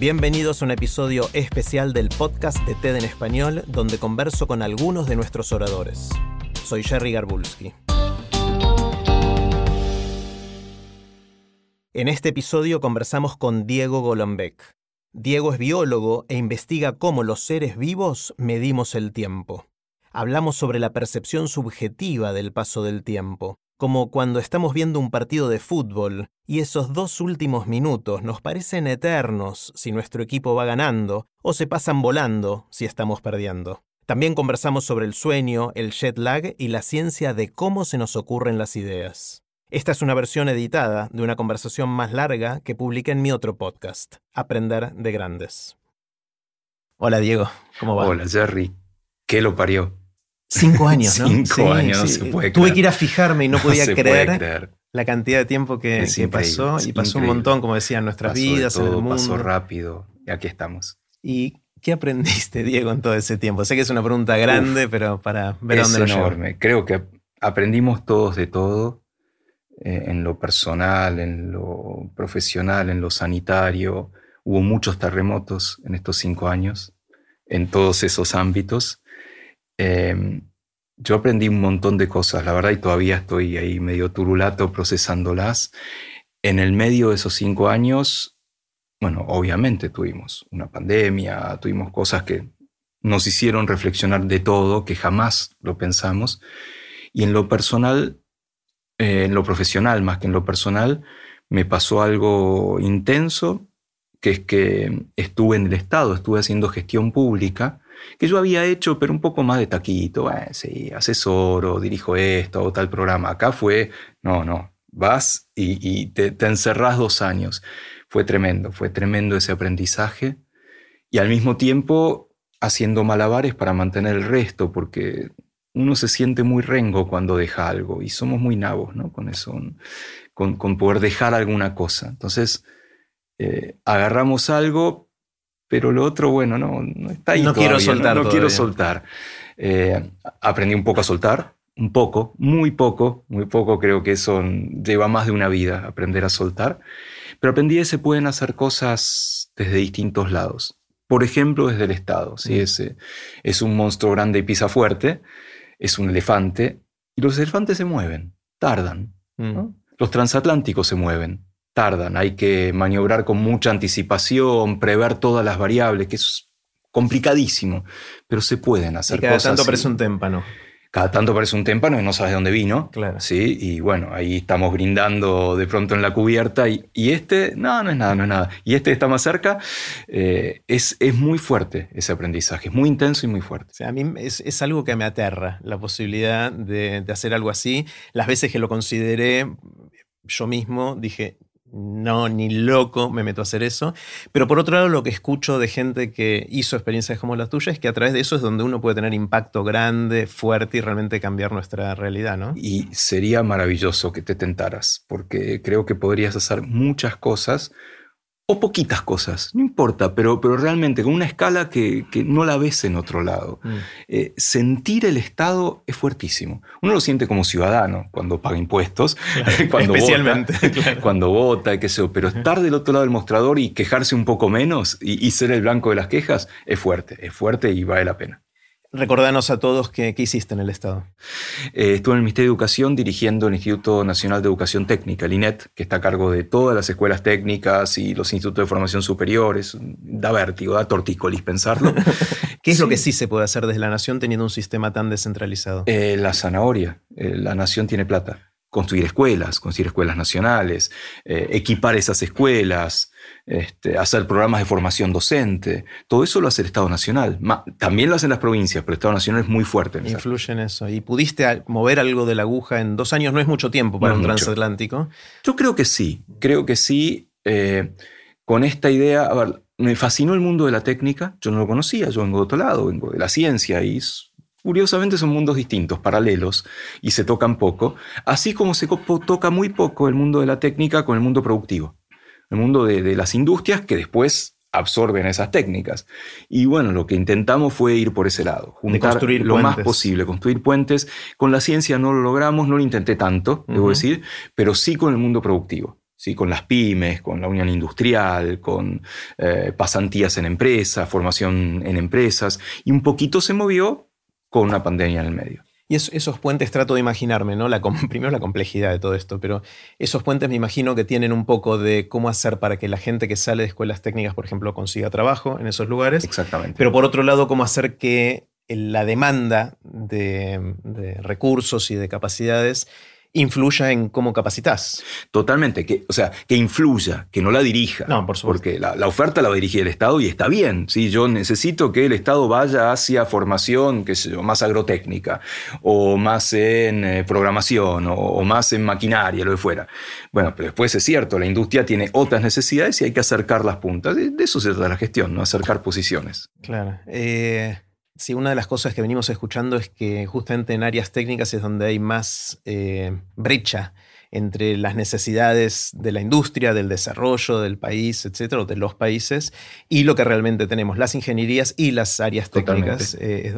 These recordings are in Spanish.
Bienvenidos a un episodio especial del podcast de TED en Español, donde converso con algunos de nuestros oradores. Soy Jerry Garbulski. En este episodio conversamos con Diego Golombek. Diego es biólogo e investiga cómo los seres vivos medimos el tiempo. Hablamos sobre la percepción subjetiva del paso del tiempo, como cuando estamos viendo un partido de fútbol y esos dos últimos minutos nos parecen eternos si nuestro equipo va ganando o se pasan volando si estamos perdiendo. También conversamos sobre el sueño, el jet lag y la ciencia de cómo se nos ocurren las ideas. Esta es una versión editada de una conversación más larga que publiqué en mi otro podcast, Aprender de Grandes. Hola Diego, ¿cómo va? Hola Jerry, ¿qué lo parió? Cinco años, ¿no? Cinco años, no se puede creer. Tuve que ir a fijarme y no podía creer, la cantidad de tiempo que, que pasó y pasó un montón, como decía, en nuestras Pasó de vidas, en el todo, mundo. Pasó rápido y aquí estamos. ¿Y qué aprendiste, Diego, en todo ese tiempo? Sé que es una pregunta grande, pero para ver a es dónde nos enorme. Creo que aprendimos todos de todo, eh, en lo personal, en lo profesional, en lo sanitario. Hubo muchos terremotos en estos cinco años, en todos esos ámbitos. Eh, yo aprendí un montón de cosas, la verdad, y todavía estoy ahí medio turulato procesándolas. En el medio de esos cinco años, bueno, obviamente tuvimos una pandemia, tuvimos cosas que nos hicieron reflexionar de todo, que jamás lo pensamos. Y en lo personal, eh, en lo profesional más que en lo personal, me pasó algo intenso, que es que estuve en el Estado, estuve haciendo gestión pública, que yo había hecho, pero un poco más de taquito, eh, sí, asesoro, dirijo esto, o tal programa. Acá fue, no, no, vas y, te, te encerrás dos años. Fue tremendo, fue tremendo ese aprendizaje. Y al mismo tiempo haciendo malabares para mantener el resto, porque uno se siente muy rengo cuando deja algo y somos muy nabos ¿no? con eso, con, con poder dejar alguna cosa. Entonces, eh, agarramos algo, pero lo otro, bueno, no, no está ahí. No quiero soltar No, No quiero soltar. Eh, aprendí un poco a soltar, un poco, muy poco, muy poco. Creo que eso lleva más de una vida, aprender a soltar. Pero aprendí que se pueden hacer cosas desde distintos lados. Por ejemplo, desde el Estado. ¿sí? Mm. Es, es un monstruo grande y pisa fuerte, es un elefante, y los elefantes se mueven, tardan. Mm. Los transatlánticos se mueven, tardan. Hay que maniobrar con mucha anticipación, prever todas las variables, que es complicadísimo, pero se pueden hacer Y cada cosas. tanto parece un témpano. cada tanto parece un témpano y no sabes de dónde vino. Claro. Sí, y bueno, ahí estamos brindando de pronto en la cubierta y, y este, no, no es nada, no es nada. Y este está más cerca. Eh, es, es muy fuerte ese aprendizaje, es muy intenso y muy fuerte. O sea, a mí es, es algo que me aterra, la posibilidad de, de hacer algo así. Las veces que lo consideré, yo mismo dije, no, ni loco me meto a hacer eso. Pero por otro lado, lo que escucho de gente que hizo experiencias como la tuya es que a través de eso es donde uno puede tener impacto grande, fuerte y realmente cambiar nuestra realidad, ¿no? Y sería maravilloso que te tentaras, porque creo que podrías hacer muchas cosas o poquitas cosas, no importa, pero, pero realmente con una escala que, que no la ves en otro lado. Mm. Eh, sentir el Estado es fuertísimo. Uno lo siente como ciudadano cuando paga impuestos, cuando especialmente, vota, claro. cuando vota, qué sé yo, pero estar del otro lado del mostrador y quejarse un poco menos y, y ser el blanco de las quejas es fuerte, es fuerte y vale la pena. Recordanos a todos qué, hiciste en el Estado. Eh, estuve en el Ministerio de Educación dirigiendo el Instituto Nacional de Educación Técnica, el INET, que está a cargo de todas las escuelas técnicas y los institutos de formación superiores. Da vértigo, da tortícolis pensarlo. ¿Qué es lo que sí se puede hacer desde la nación teniendo un sistema tan descentralizado? Eh, la zanahoria. Eh, la nación tiene plata. construir escuelas, construir escuelas nacionales, equipar esas escuelas, este, hacer programas de formación docente. Todo eso lo hace el Estado Nacional. también lo hacen las provincias, pero el Estado Nacional es muy fuerte. En Influye en eso. ¿Y pudiste mover algo de la aguja en dos años? No es mucho tiempo para un transatlántico. Yo creo que sí, creo que sí. Eh, con esta idea, a ver, me fascinó el mundo de la técnica, yo no lo conocía, yo vengo de otro lado, vengo de la ciencia y curiosamente son mundos distintos, paralelos, y se tocan poco, así como se toca muy poco el mundo de la técnica con el mundo productivo, el mundo de, las industrias que después absorben esas técnicas. Y bueno, lo que intentamos fue ir por ese lado, juntar lo más posible, construir puentes. Con la ciencia no lo logramos, no lo intenté tanto, debo decir, pero sí con el mundo productivo. ¿Sí? con las pymes, con la unión industrial, con eh, pasantías en empresas, formación en empresas, y un poquito se movió con una pandemia en el medio. Y esos puentes trato de imaginarme, ¿no? La, primero la complejidad de todo esto, pero esos puentes me imagino que tienen un poco de cómo hacer para que la gente que sale de escuelas técnicas, por ejemplo, consiga trabajo en esos lugares. Exactamente. Pero por otro lado, cómo hacer que la demanda de, de recursos y de capacidades influya en cómo capacitas. Totalmente, que, o sea, que influya, que no la dirija. No, por supuesto. Porque la, oferta la va a dirigir el Estado y está bien. ¿sí? Yo necesito que el Estado vaya hacia formación, qué sé yo, más agrotécnica, o más en eh, programación, o, más en maquinaria, lo que fuera. Bueno, pero después es cierto, la industria tiene otras necesidades y hay que acercar las puntas. De, eso se trata la gestión, ¿no? Acercar posiciones. Claro. Eh, Sí, una de las cosas que venimos escuchando es que justamente en áreas técnicas es donde hay más eh, brecha entre las necesidades de la industria, del desarrollo del país, etcétera, de los países, y lo que realmente tenemos, las ingenierías y las áreas técnicas. Eh,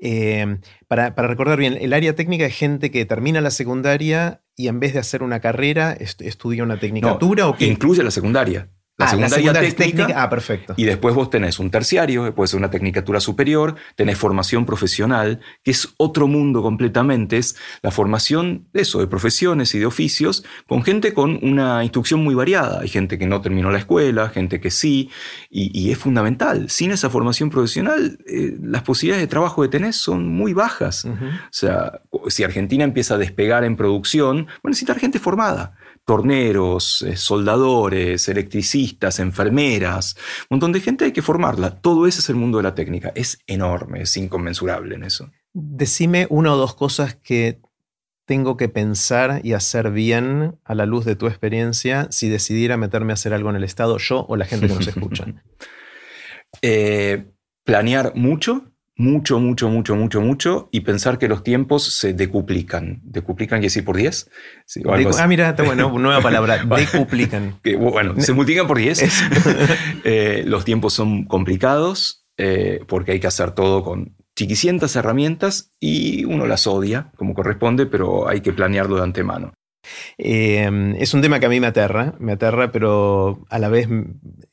eh, para, recordar bien, el área técnica es gente que termina la secundaria y en vez de hacer una carrera, estudia una tecnicatura o que incluye la secundaria. La, ah, segunda técnica, Ah, perfecto. Y después vos tenés un terciario, puede ser una tecnicatura superior, tenés formación profesional, que es otro mundo completamente. Es la formación de eso, de profesiones y de oficios, con gente con una instrucción muy variada. Hay gente que no terminó la escuela, gente que sí, y, es fundamental. Sin esa formación profesional, eh, las posibilidades de trabajo que tenés son muy bajas. O sea, si Argentina empieza a despegar en producción, bueno, necesita gente formada torneros, eh, soldadores, electricistas, enfermeras, un montón de gente hay que formarla. Todo ese es el mundo de la técnica. Es enorme, es inconmensurable en eso. Decime una o dos cosas que tengo que pensar y hacer bien a la luz de tu experiencia si decidiera meterme a hacer algo en el Estado, yo o la gente que nos escucha. Eh, planear mucho, mucho, mucho, mucho, mucho, mucho y pensar que los tiempos se decuplican. ¿Decuplican quiere decir por 10? ah, mira, está bueno, nueva palabra, decuplican. bueno, se multiplican por 10. Eh, los tiempos son complicados eh, porque hay que hacer todo con chiquicientas herramientas y uno las odia como corresponde, pero hay que planearlo de antemano. Em, es un tema que a mí me aterra, me aterra, pero a la vez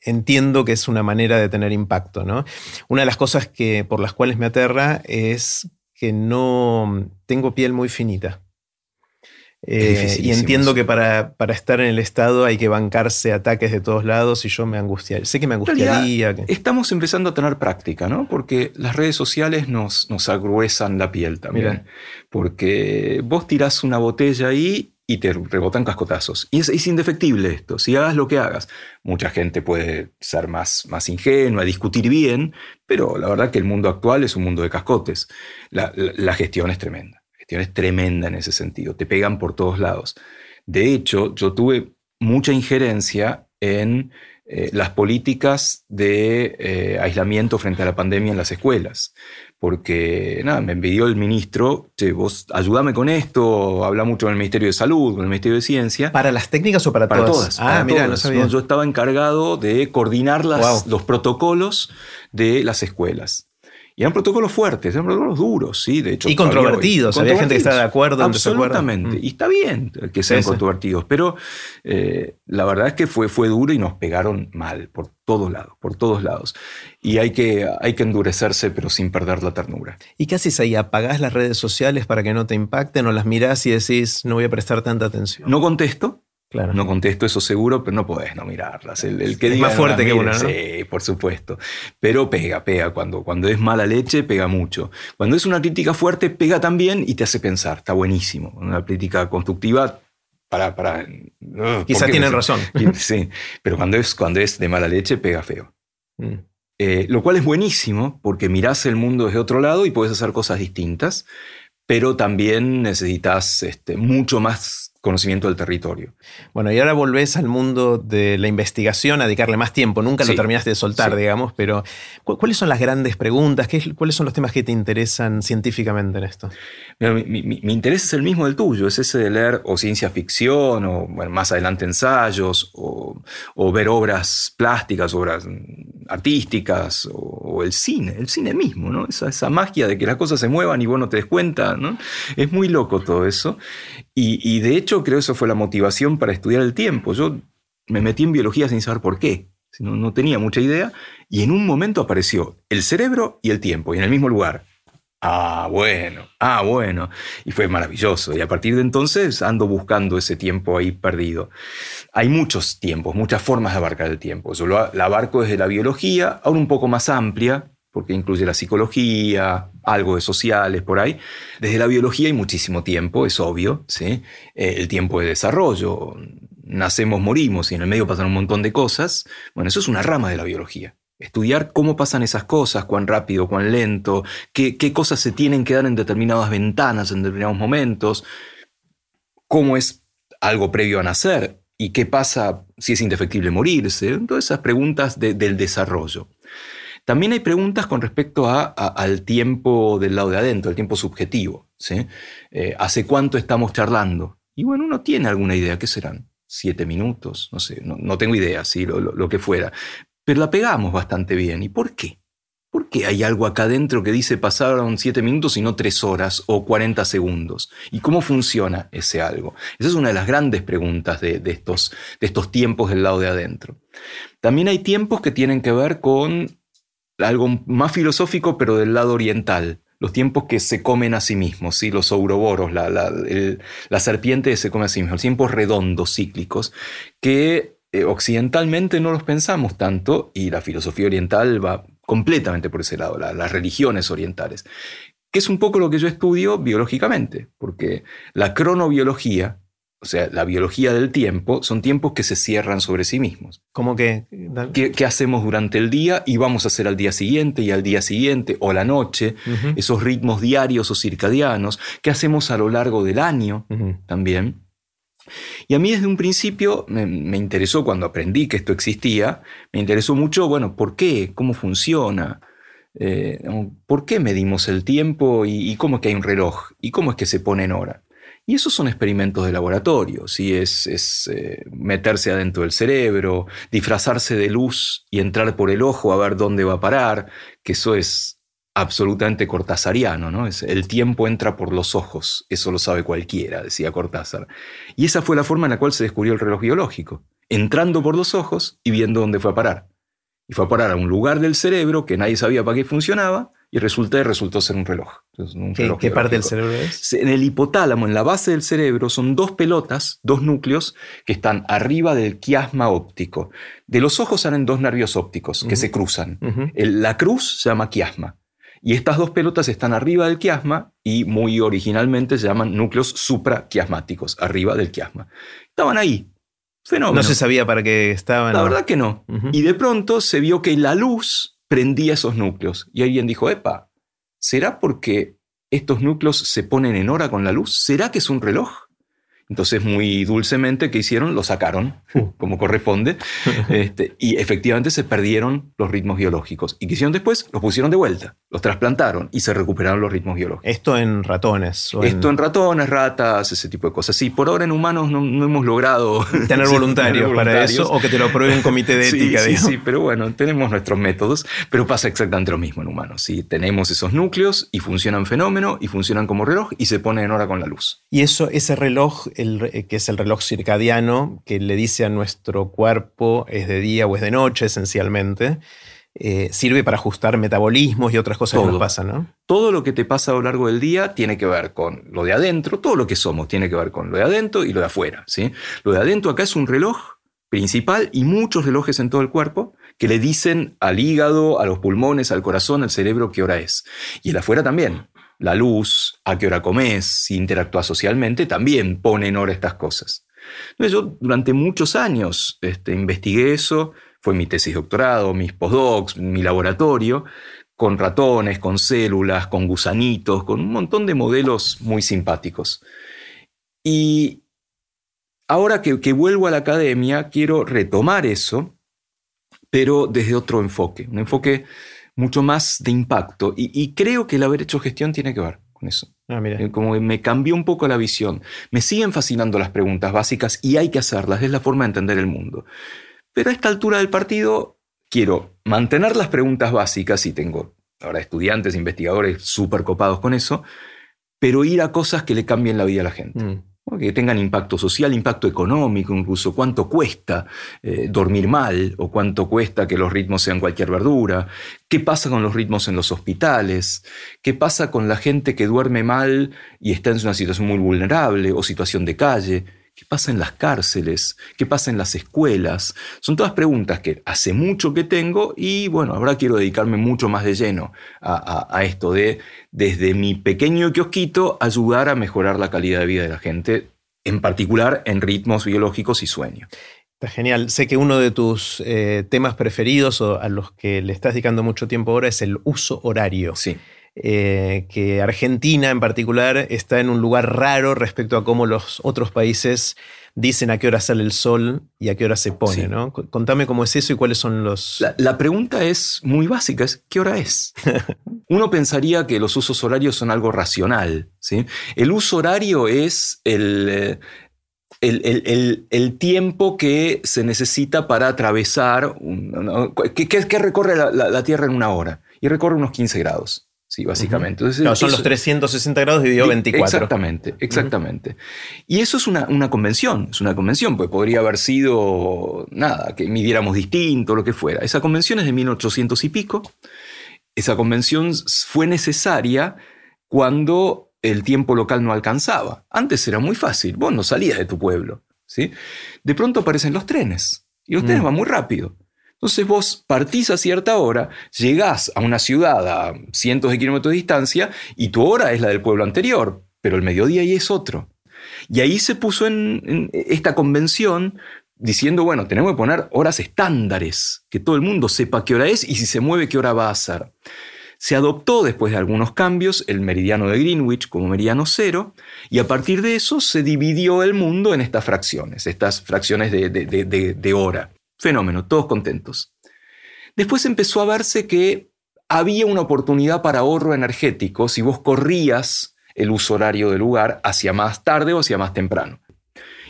entiendo que es una manera de tener impacto. ¿no? Una de las cosas que, por las cuales me aterra es que no tengo piel muy finita. Eh, y entiendo que para, estar en el Estado hay que bancarse ataques de todos lados y yo me angustiaría. Sé que me angustiaría. Estamos empezando a tener práctica, ¿no? Porque las redes sociales nos, nos agruesan la piel también. Porque vos tirás una botella ahí y te rebotan cascotazos. Y es, indefectible esto, si hagas lo que hagas. Mucha gente puede ser más, más ingenua, discutir bien, pero la verdad que el mundo actual es un mundo de cascotes. La, gestión es tremenda, la gestión es tremenda en ese sentido, te pegan por todos lados. De hecho, yo tuve mucha injerencia en eh, las políticas de eh, aislamiento frente a la pandemia en las escuelas porque nada, me envidió el ministro, che, vos ayúdame con esto, habla mucho con el Ministerio de Salud, con el Ministerio de Ciencia. ¿Para las técnicas o para, para todas? Ah, mira, no sabía. Yo estaba encargado de coordinar los protocolos de las escuelas. Y eran protocolos fuertes, eran protocolos duros, sí, de hecho. Y controvertidos, había gente que estaba de acuerdo, Absolutamente, y está bien que sean controvertidos, pero eh, la verdad es que fue, fue duro y nos pegaron mal, por todos lados, por todos lados. Y hay que, hay que endurecerse, pero sin perder la ternura. ¿Y qué haces ahí? ¿Apagás las redes sociales para que no te impacten o las mirás y decís, no voy a prestar tanta atención? No contesto, No contesto eso seguro, pero no podés no mirarlas. El, que es más fuerte que uno, ¿no? Sí, por supuesto. Pero pega, pega. Cuando, cuando es mala leche, pega mucho. Cuando es una crítica fuerte, pega también y te hace pensar. Está buenísimo. Una crítica constructiva para... para uh, Quizá tienen razón. Sí, pero cuando es, cuando es de mala leche, pega feo. Mm. Eh, lo cual es buenísimo porque mirás el mundo desde otro lado y puedes hacer cosas distintas, pero también necesitas este, mucho más conocimiento del territorio. Bueno, y ahora volvés al mundo de la investigación a dedicarle más tiempo. Nunca lo terminaste de soltar, digamos, pero ¿cuáles son las grandes preguntas? ¿Cuáles son los temas que te interesan científicamente en esto? mi, interés es el mismo del tuyo, es ese de leer o ciencia ficción, o más adelante ensayos, o, ver obras plásticas, obras artísticas, o, el cine, el cine mismo, ¿no? Esa, esa magia de que las cosas se muevan y vos no te des cuenta, ¿no? Es muy loco todo eso. Y, de hecho creo que eso fue la motivación para estudiar el tiempo. Yo me metí en biología sin saber por qué, no, no tenía mucha idea, y en un momento apareció el cerebro y el tiempo, y en el mismo lugar. Ah, bueno, ah, bueno. Y fue maravilloso. Y a partir de entonces ando buscando ese tiempo ahí perdido. Hay muchos tiempos, muchas formas de abarcar el tiempo. Yo lo, la abarco desde la biología, ahora un poco más amplia, porque incluye la psicología, algo de sociales por ahí. Desde la biología hay muchísimo tiempo, es obvio, ¿sí? Eh, el tiempo de desarrollo, nacemos, morimos y en el medio pasan un montón de cosas. Bueno, eso es una rama de la biología. Estudiar cómo pasan esas cosas, cuán rápido, cuán lento, qué, qué cosas se tienen que dar en determinadas ventanas, en determinados momentos, cómo es algo previo a nacer y qué pasa si es indefectible morirse. Todas esas preguntas del desarrollo. También hay preguntas con respecto al tiempo del lado de adentro, el tiempo subjetivo. Eh, ¿Hace cuánto estamos charlando? Y bueno, uno tiene alguna idea, ¿qué serán? ¿Siete minutos? No sé, no, tengo idea, ¿sí? Lo, que fuera. Pero la pegamos bastante bien. ¿Y por qué? ¿Por qué hay algo acá adentro que dice pasaron siete minutos y no tres horas o 40 segundos? ¿Y cómo funciona ese algo? Esa es una de las grandes preguntas de, estos, de estos tiempos del lado de adentro. También hay tiempos que tienen que ver con algo más filosófico, pero del lado oriental. Los tiempos que se comen a sí mismos, ¿sí? los ouroboros, la, la, serpiente se come a sí misma, los tiempos redondos, cíclicos, que eh, occidentalmente no los pensamos tanto y la filosofía oriental va completamente por ese lado, las religiones orientales, que es un poco lo que yo estudio biológicamente, porque la cronobiología, o sea, la biología del tiempo, son tiempos que se cierran sobre sí mismos. ¿Cómo que? ¿Qué, hacemos durante el día y vamos a hacer al día siguiente y al día siguiente o la noche? Esos ritmos diarios o circadianos. ¿Qué hacemos a lo largo del año también? Y a mí desde un principio me, interesó, cuando aprendí que esto existía, me interesó mucho, bueno, ¿por qué? ¿Cómo funciona? Eh, ¿Por qué medimos el tiempo y, y, cómo es que hay un reloj? ¿Y cómo es que se pone en hora? Y esos son experimentos de laboratorio, ¿sí? es, es eh, meterse adentro del cerebro, disfrazarse de luz y entrar por el ojo a ver dónde va a parar, que eso es absolutamente cortasariano, ¿no? Es, el tiempo entra por los ojos, eso lo sabe cualquiera, decía Cortázar. Y esa fue la forma en la cual se descubrió el reloj biológico, entrando por los ojos y viendo dónde fue a parar. Y fue a parar a un lugar del cerebro que nadie sabía para qué funcionaba, y resulta, resultó ser un reloj. ¿Qué, parte del cerebro es? En el hipotálamo, en la base del cerebro, son dos pelotas, dos núcleos que están arriba del quiasma óptico. De los ojos salen dos nervios ópticos que se cruzan. la cruz se llama quiasma. Y estas dos pelotas están arriba del quiasma y muy originalmente se llaman núcleos supraquiasmáticos, arriba del quiasma. Estaban ahí. Fenómeno. No se sabía para qué estaban. La verdad que no. Y de pronto se vio que la luz prendía esos núcleos. Y alguien dijo, epa, ¿será porque estos núcleos se ponen en hora con la luz? ¿Será que es un reloj? Entonces, muy dulcemente, ¿qué hicieron? Lo sacaron, uh. como corresponde, este, y efectivamente se perdieron los ritmos biológicos. ¿Y qué hicieron después? Los pusieron de vuelta, los trasplantaron y se recuperaron los ritmos biológicos. ¿Esto en ratones? Esto en... ratones, ratas, ese tipo de cosas. Sí, por ahora en humanos no, hemos logrado... Tener voluntarios, para eso, o que te lo apruebe un comité de ética. Sí, sí, pero bueno, tenemos nuestros métodos, pero pasa exactamente lo mismo en humanos. Sí, tenemos esos núcleos y funcionan fenómeno y funcionan como reloj y se ponen en hora con la luz. Y eso, ese reloj eh, que es el reloj circadiano, que le dice a nuestro cuerpo es de día o es de noche esencialmente. eh, sirve para ajustar metabolismos y otras cosas que nos pasan, ¿no? Todo lo que te pasa a lo largo del día tiene que ver con lo de adentro, todo lo que somos tiene que ver con lo de adentro y lo de afuera, ¿sí? Lo de adentro acá es un reloj principal y muchos relojes en todo el cuerpo que le dicen al hígado, a los pulmones, al corazón, al cerebro qué hora es. Y el afuera también. La luz, a qué hora comes, si interactúas socialmente, también pone en hora estas cosas. Entonces yo durante muchos años este, investigué eso, fue mi tesis doctorado, mis postdocs, mi laboratorio, con ratones, con células, con gusanitos, con un montón de modelos muy simpáticos. Y ahora que, vuelvo a la academia, quiero retomar eso, pero desde otro enfoque, un enfoque mucho más de impacto. Y, creo que el haber hecho gestión tiene que ver con eso. Ah, eh, como me cambió un poco la visión. Me siguen fascinando las preguntas básicas y hay que hacerlas, es la forma de entender el mundo. Pero a esta altura del partido quiero mantener las preguntas básicas y tengo ahora estudiantes, investigadores súper copados con eso, pero ir a cosas que le cambien la vida a la gente. Mm. Que tengan impacto social, impacto económico, incluso cuánto cuesta eh, dormir mal o cuánto cuesta que los ritmos sean cualquier verdura, qué pasa con los ritmos en los hospitales, qué pasa con la gente que duerme mal y está en una situación muy vulnerable o situación de calle, ¿Qué pasa en las cárceles? ¿Qué pasa en las escuelas? Son todas preguntas que hace mucho que tengo y bueno, ahora quiero dedicarme mucho más de lleno a, esto de, desde mi pequeño kiosquito, ayudar a mejorar la calidad de vida de la gente, en particular en ritmos biológicos y sueño. Está genial. Sé que uno de tus eh, temas preferidos o a los que le estás dedicando mucho tiempo ahora es el uso horario. Sí. Eh, que Argentina en particular está en un lugar raro respecto a cómo los otros países dicen a qué hora sale el sol y a qué hora se pone, ¿no? Contame cómo es eso y cuáles son los... La, pregunta es muy básica, es ¿qué hora es? Uno pensaría que los usos horarios son algo racional, ¿sí? El uso horario es el... El, tiempo que se necesita para atravesar, que, recorre la, Tierra en una hora, y recorre unos 15 grados. Sí, básicamente. son los 360 grados dividido 24. Exactamente, exactamente. Y eso es una, convención, es una convención, pues podría haber sido, nada, que midiéramos distinto, lo que fuera. Esa convención es de 1800 y pico. Esa convención fue necesaria cuando el tiempo local no alcanzaba. Antes era muy fácil, vos no salías de tu pueblo. ¿sí? De pronto aparecen los trenes, y los trenes mm. van muy rápido. Entonces vos partís a cierta hora, llegás a una ciudad a cientos de kilómetros de distancia y tu hora es la del pueblo anterior, pero el mediodía ahí es otro. Y ahí se puso en, esta convención diciendo, bueno, tenemos que poner horas estándares, que todo el mundo sepa qué hora es y si se mueve qué hora va a ser. Se adoptó después de algunos cambios el meridiano de Greenwich como meridiano cero y a partir de eso se dividió el mundo en estas fracciones, estas fracciones de hora. Fenómeno, todos contentos. Después empezó a verse que había una oportunidad para ahorro energético si vos corrías el uso horario del lugar hacia más tarde o hacia más temprano.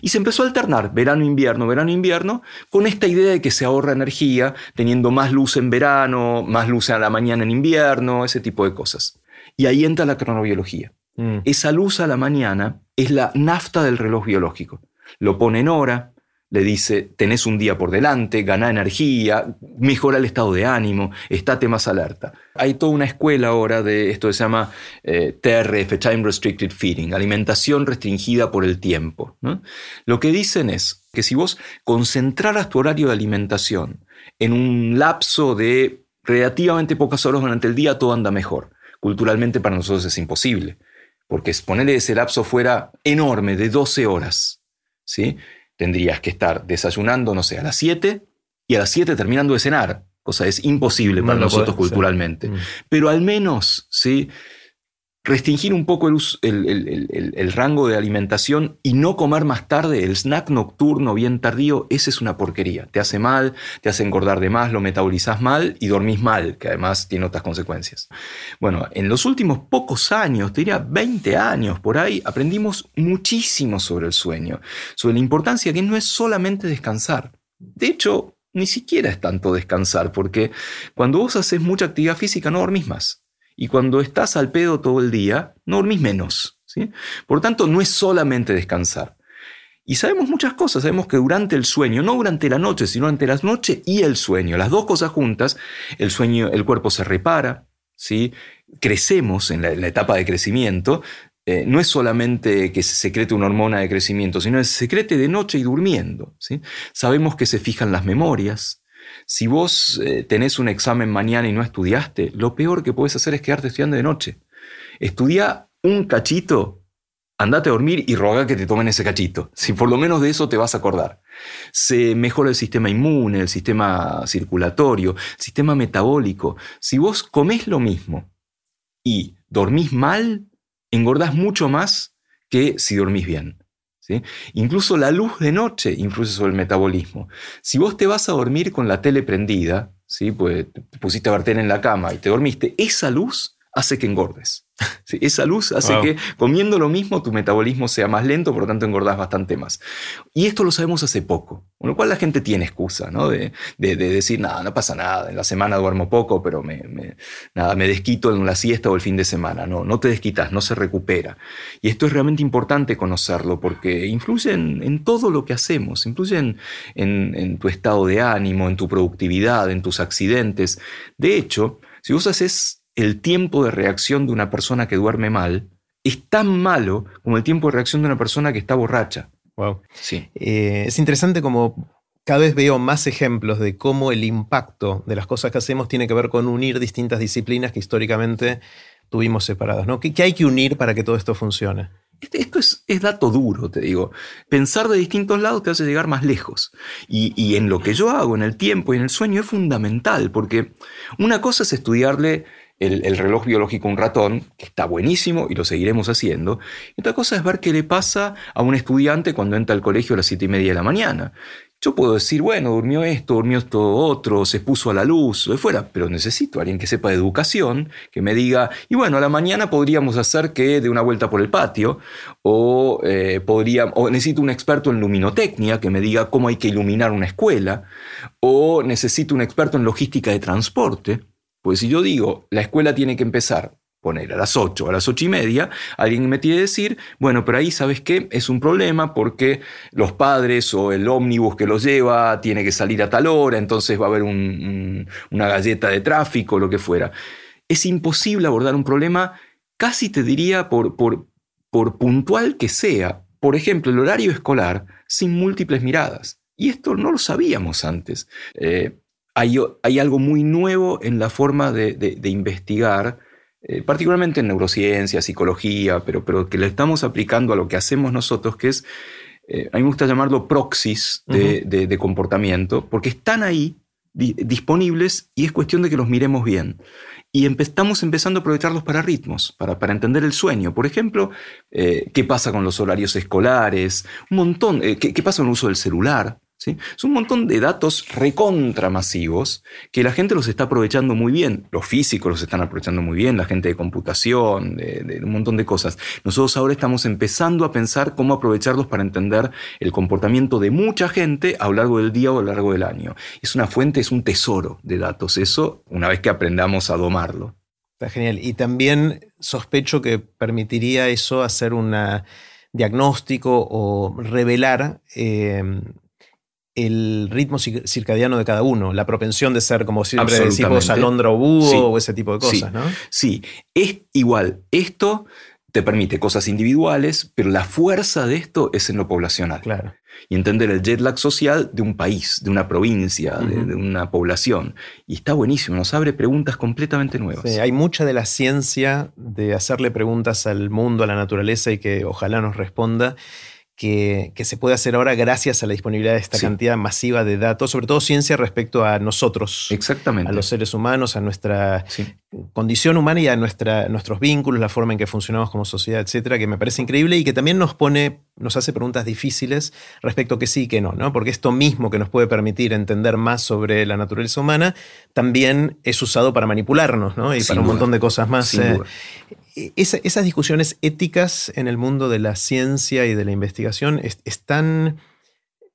Y se empezó a alternar verano-invierno, verano-invierno, con esta idea de que se ahorra energía teniendo más luz en verano, más luz a la mañana en invierno, ese tipo de cosas. Y ahí entra la cronobiología. Mm. Esa luz a la mañana es la nafta del reloj biológico. Lo pone en hora, le dice, tenés un día por delante, gana energía, mejora el estado de ánimo, estate más alerta. Hay toda una escuela ahora de esto que se llama eh, TRF, Time Restricted Feeding, alimentación restringida por el tiempo. Lo que dicen es que si vos concentraras tu horario de alimentación en un lapso de relativamente pocas horas durante el día, todo anda mejor. Culturalmente para nosotros es imposible, porque ponerle ese lapso fuera enorme, de 12 horas. ¿sí? Tendrías que estar desayunando, no sé, a las 7 y a las 7 terminando de cenar. Cosa es imposible para nosotros culturalmente. Mm. Pero al menos, ¿sí? Restringir un poco el, rango de alimentación y no comer más tarde, el snack nocturno bien tardío, ese es una porquería. Te hace mal, te hace engordar de más, lo metabolizas mal y dormís mal, que además tiene otras consecuencias. Bueno, en los últimos pocos años, te diría 20 años por ahí, aprendimos muchísimo sobre el sueño, sobre la importancia que no es solamente descansar. De hecho, ni siquiera es tanto descansar, porque cuando vos haces mucha actividad física no dormís más. Y cuando estás al pedo todo el día, no dormís menos. ¿sí? Por tanto, no es solamente descansar. Y sabemos muchas cosas, sabemos que durante el sueño, no durante la noche, sino durante la noche y el sueño, las dos cosas juntas, el sueño, el cuerpo se repara, ¿sí? crecemos en la, etapa de crecimiento, eh, no es solamente que se secrete una hormona de crecimiento, sino que se secrete de noche y durmiendo. ¿sí? Sabemos que se fijan las memorias. Si vos eh, tenés un examen mañana y no estudiaste, lo peor que puedes hacer es quedarte estudiando de noche. Estudia un cachito andate a dormir y roga que te tomen ese cachito. Si por lo menos de eso te vas a acordar. Se mejora el sistema inmune, el sistema circulatorio, el sistema metabólico. Si vos comés lo mismo y dormís mal, engordás mucho más que si dormís bien. Incluso la luz de noche influye sobre el metabolismo. Si vos te vas a dormir con la tele prendida, ¿sí? pues te pusiste a ver tele en la cama y te dormiste, esa luz hace que engordes esa luz hace que comiendo lo mismo tu metabolismo sea más lento, por lo tanto engordás bastante más. Y esto lo sabemos hace poco, con lo cual la gente tiene excusa ¿no? de, decir, nada, no pasa nada, en la semana duermo poco, pero me, nada, me desquito en la siesta o el fin de semana. No, no te desquitas, no se recupera. Y esto es realmente importante conocerlo porque influye en, todo lo que hacemos, influye en, en tu estado de ánimo, en tu productividad, en tus accidentes. De hecho, si vos haces el tiempo de reacción de una persona que duerme mal es tan malo como el tiempo de reacción de una persona que está borracha. Wow. Sí. Eh, es interesante como cada vez veo más ejemplos de cómo el impacto de las cosas que hacemos tiene que ver con unir distintas disciplinas que históricamente tuvimos separadas. ¿no? ¿Qué, hay que unir para que todo esto funcione? Este, esto es, dato duro, te digo. Pensar de distintos lados te hace llegar más lejos. Y, y, en lo que yo hago, en el tiempo y en el sueño, es fundamental, porque una cosa es estudiarle el, reloj biológico un ratón, que está buenísimo y lo seguiremos haciendo. Y otra cosa es ver qué le pasa a un estudiante cuando entra al colegio a las siete y media de la mañana. Yo puedo decir, bueno, durmió esto, durmió esto otro, se puso a la luz, de fuera, pero necesito a alguien que sepa de educación, que me diga, y bueno, a la mañana podríamos hacer que de una vuelta por el patio, o, eh, podría, o necesito un experto en luminotecnia que me diga cómo hay que iluminar una escuela, o necesito un experto en logística de transporte. Pues si yo digo, la escuela tiene que empezar, poner a las 8, a las 8 y media, alguien me tiene que decir, bueno, pero ahí sabes qué, es un problema porque los padres o el ómnibus que los lleva tiene que salir a tal hora, entonces va a haber una galleta de tráfico, lo que fuera. Es imposible abordar un problema, casi te diría, por, por, por puntual que sea, por ejemplo, el horario escolar, sin múltiples miradas. Y esto no lo sabíamos antes. Eh, hay, algo muy nuevo en la forma de, investigar, eh, particularmente en neurociencia, psicología, pero, pero que le estamos aplicando a lo que hacemos nosotros, que es, eh, a mí me gusta llamarlo proxies de, comportamiento, porque están ahí disponibles y es cuestión de que los miremos bien. Y estamos empezando a aprovecharlos para ritmos, para, para entender el sueño. Por ejemplo, eh, qué pasa con los horarios escolares, un montón, qué, qué, pasa con el uso del celular. Es un montón de datos recontramasivos que la gente los está aprovechando muy bien. Los físicos los están aprovechando muy bien, la gente de computación, de, un montón de cosas. Nosotros ahora estamos empezando a pensar cómo aprovecharlos para entender el comportamiento de mucha gente a lo largo del día o a lo largo del año. Es una fuente, es un tesoro de datos. Eso una vez que aprendamos a domarlo. Está genial. Y también sospecho que permitiría eso hacer un diagnóstico o revelar eh, el ritmo circadiano de cada uno, la propensión de ser, como siempre decimos, alondra o búho o ese tipo de cosas, sí. ¿no? Sí, es igual. Esto te permite cosas individuales, pero la fuerza de esto es en lo poblacional. Claro. Y entender el jet lag social de un país, de una provincia, de, una población. Y está buenísimo, nos abre preguntas completamente nuevas. hay mucha de la ciencia de hacerle preguntas al mundo, a la naturaleza y que ojalá nos responda que, se puede hacer ahora gracias a la disponibilidad de esta cantidad masiva de datos, sobre todo ciencia respecto a nosotros, Exactamente. a los seres humanos, a nuestra condición humana y a nuestra, nuestros vínculos, la forma en que funcionamos como sociedad, etcétera, que me parece increíble y que también nos pone, nos hace preguntas difíciles respecto a que sí y que no, ¿no? Porque esto mismo que nos puede permitir entender más sobre la naturaleza humana, también es usado para manipularnos, ¿no? Y para un montón de cosas más. Eh, esas discusiones éticas en el mundo de la ciencia y de la investigación están,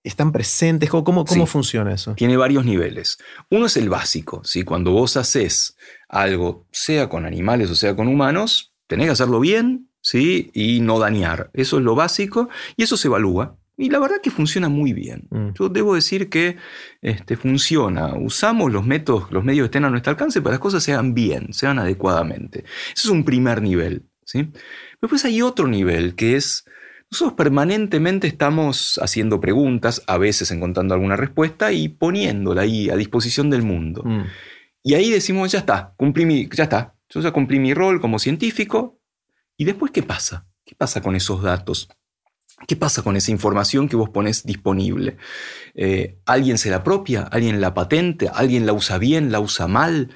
están presentes. ¿Cómo, cómo, funciona eso? Tiene varios niveles. Uno es el básico. Cuando vos haces algo, sea con animales o sea con humanos, tenés que hacerlo bien ¿sí? y no dañar. Eso es lo básico y eso se evalúa. Y la verdad que funciona muy bien. Mm. Yo debo decir que este, funciona. Usamos los métodos, los medios que estén a nuestro alcance para que las cosas se hagan bien, se hagan adecuadamente. Ese es un primer nivel. ¿sí? Después hay otro nivel que es, nosotros permanentemente estamos haciendo preguntas, a veces encontrando alguna respuesta y poniéndola ahí a disposición del mundo. Mm. Y ahí decimos, ya está, cumplí mi, ya está, yo ya cumplí mi rol como científico. ¿Y después qué pasa? ¿Qué pasa con esos datos? ¿Qué pasa con esa información que vos pones disponible? Eh, ¿Alguien se la apropia? ¿Alguien la patente? ¿Alguien la usa bien? ¿La usa mal?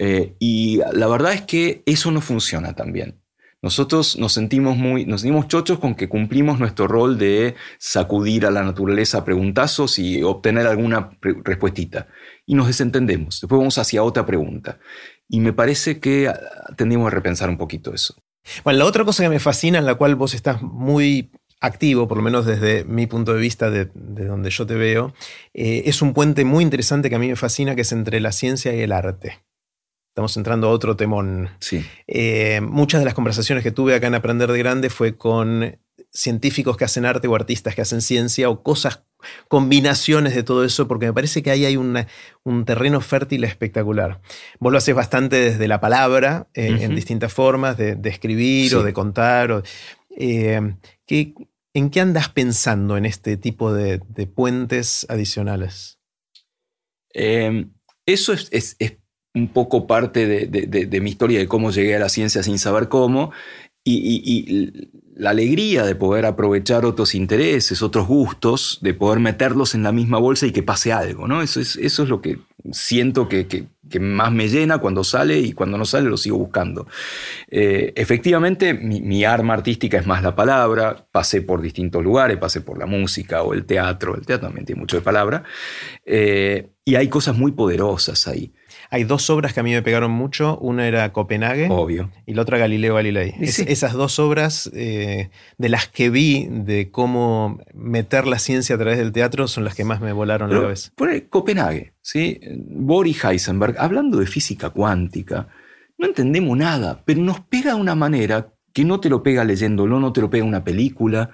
Eh, y la verdad es que eso no funciona tan bien. Nosotros nos sentimos muy, nos sentimos chochos con que cumplimos nuestro rol de sacudir a la naturaleza preguntazos y obtener alguna respuestita. Y nos desentendemos. Después vamos hacia otra pregunta. Y me parece que tendríamos que repensar un poquito eso. Bueno, la otra cosa que me fascina, en la cual vos estás muy activo, por lo menos desde mi punto de vista, de, de donde yo te veo, eh, es un puente muy interesante que a mí me fascina, que es entre la ciencia y el arte. Estamos entrando a otro temón. Sí. Eh, muchas de las conversaciones que tuve acá en Aprender de Grande fue con científicos que hacen arte o artistas que hacen ciencia o cosas, combinaciones de todo eso, porque me parece que ahí hay una- un terreno fértil espectacular. Vos lo haces bastante desde la palabra, eh, en distintas formas, de, de escribir Sí. o de contar. o- eh, ¿qué- ¿En qué andas pensando en este tipo de, de puentes adicionales? Eh, eso es, es- es un poco parte de, de- de- de mi historia de cómo llegué a la ciencia sin saber cómo. Y, y- y la alegría de poder aprovechar otros intereses, otros gustos, de poder meterlos en la misma bolsa y que pase algo, ¿no? Eso es, eso es lo que siento que, que- más me llena cuando sale y cuando no sale lo sigo buscando. Eh, efectivamente, mi, mi arma artística es más la palabra. Pasé por distintos lugares, pasé por la música o el teatro. El teatro también tiene mucho de palabra. Eh, y hay cosas muy poderosas ahí, Hay dos obras que a mí me pegaron mucho. Una era Copenhague obvio. y la otra Galileo Galilei. Y Es- sí. esas dos obras eh, de las que vi de cómo meter la ciencia a través del teatro son las que más me volaron la Pero cabeza. pone Copenhague, ¿sí? Boris Heisenberg, hablando de física cuántica, no entendemos nada, pero nos pega de una manera que no te lo pega leyéndolo, no te lo pega una película.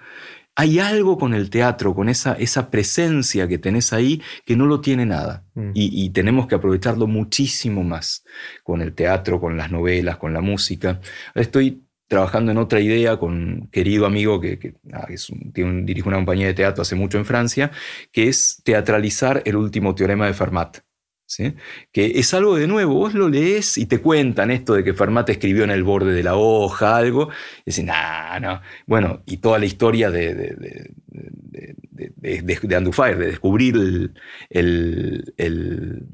Hay algo con el teatro, con esa, esa presencia que tenés ahí, que no lo tiene nada. Mm. Y, y tenemos que aprovecharlo muchísimo más con el teatro, con las novelas, con la música. Estoy trabajando en otra idea con un querido amigo que, que es un- tiene un- dirige una compañía de teatro hace mucho en Francia, que es teatralizar el último teorema de Fermat. ¿Sí? Que es algo de nuevo, vos lo lees y te cuentan esto de que Fermat escribió en el borde de la hoja algo, y decís, nah, no. Bueno, y toda la historia de, de, de, de, de, Fire, de descubrir el, el-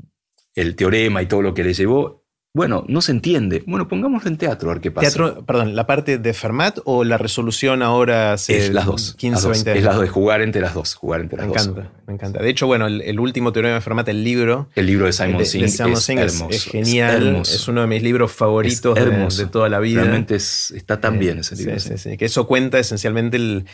el teorema y todo lo que le llevó, bueno, no se entiende. Bueno, pongámoslo en teatro a ver qué pasa. Teatro, perdón, ¿la parte de Fermat o la resolución ahora es las dos. 15, las dos. 20 Es años? las dos, de jugar entre las dos. Jugar entre Me las dos. encanta, me encanta. De hecho, bueno, el, el último teorema de Fermat, el libro El libro de Simon Singh de Simon es, es, hermoso, es genial, es, uno de mis libros favoritos Es de, toda la vida. Realmente es- está tan Eh, bien ese sí, libro. sí, sí, Que eso cuenta esencialmente el.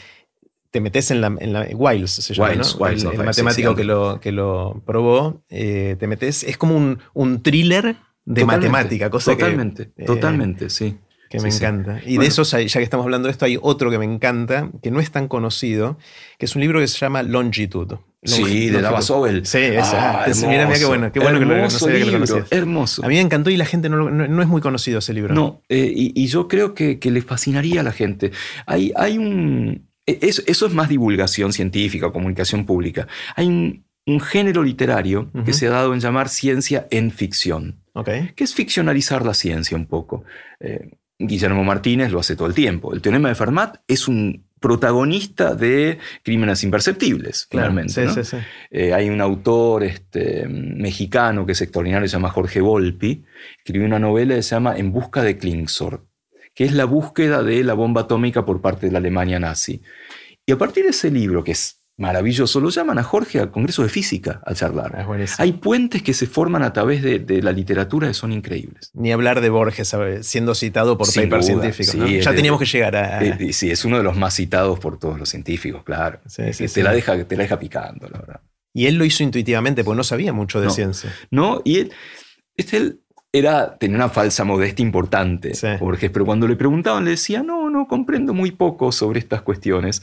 Te metes en la, en la- Wiles, se llama, Wiles, ¿no? Wiles el, matemático sí, sí. que, lo, que lo probó. eh, te metes. Es como un, un thriller de Totalmente, matemática, cosa que- Totalmente, eh, totalmente, sí. que Sí, me sí. encanta. Y de esos, ya que estamos hablando de esto, hay otro que me encanta, que no es tan conocido, que es un libro que se llama Longitude. Sí, de Dava Longitud. Sobel. Sí, ese. Ah, mira, mira qué bueno, qué bueno que lo, no hermoso sabía que lo libro, hermoso. A mí me encantó y la gente no, lo- no- no es muy conocido ese libro. No, eh, y, y yo creo que, que le fascinaría a la gente. Hay, hay un. e- Eso, eso es más divulgación científica, comunicación pública. Hay un, un género literario que se ha dado en llamar ciencia en ficción, Ok. que es ficcionalizar la ciencia un poco. Eh, Guillermo Martínez lo hace todo el tiempo. El teorema de Fermat es un protagonista de Crímenes Imperceptibles, Claro, finalmente. sí, ¿no? sí, sí. Eh, hay un autor este, mexicano que es extraordinario, se llama Jorge Volpi, escribió una novela que se llama En busca de Klingsor, que es la búsqueda de la bomba atómica por parte de la Alemania nazi. Y a partir de ese libro, que es maravilloso, lo llaman a Jorge al Congreso de Física a charlar. Hay puentes que se forman a través de, de la literatura que son increíbles. Ni hablar de Borges ¿sabe? siendo citado por Sin papers duda, científicos. sí, Ya de- teníamos que llegar a. Eh, sí, es uno de los más citados por todos los científicos, claro. Sí, Que sí, te. La deja, te la deja picando, la verdad. Y él lo hizo intuitivamente porque no sabía mucho de No. ciencia. ¿no? Y él, es el, era, tenía una falsa modestia importante, Borges, pero cuando le preguntaban le decía, no, no, comprendo muy poco sobre estas cuestiones.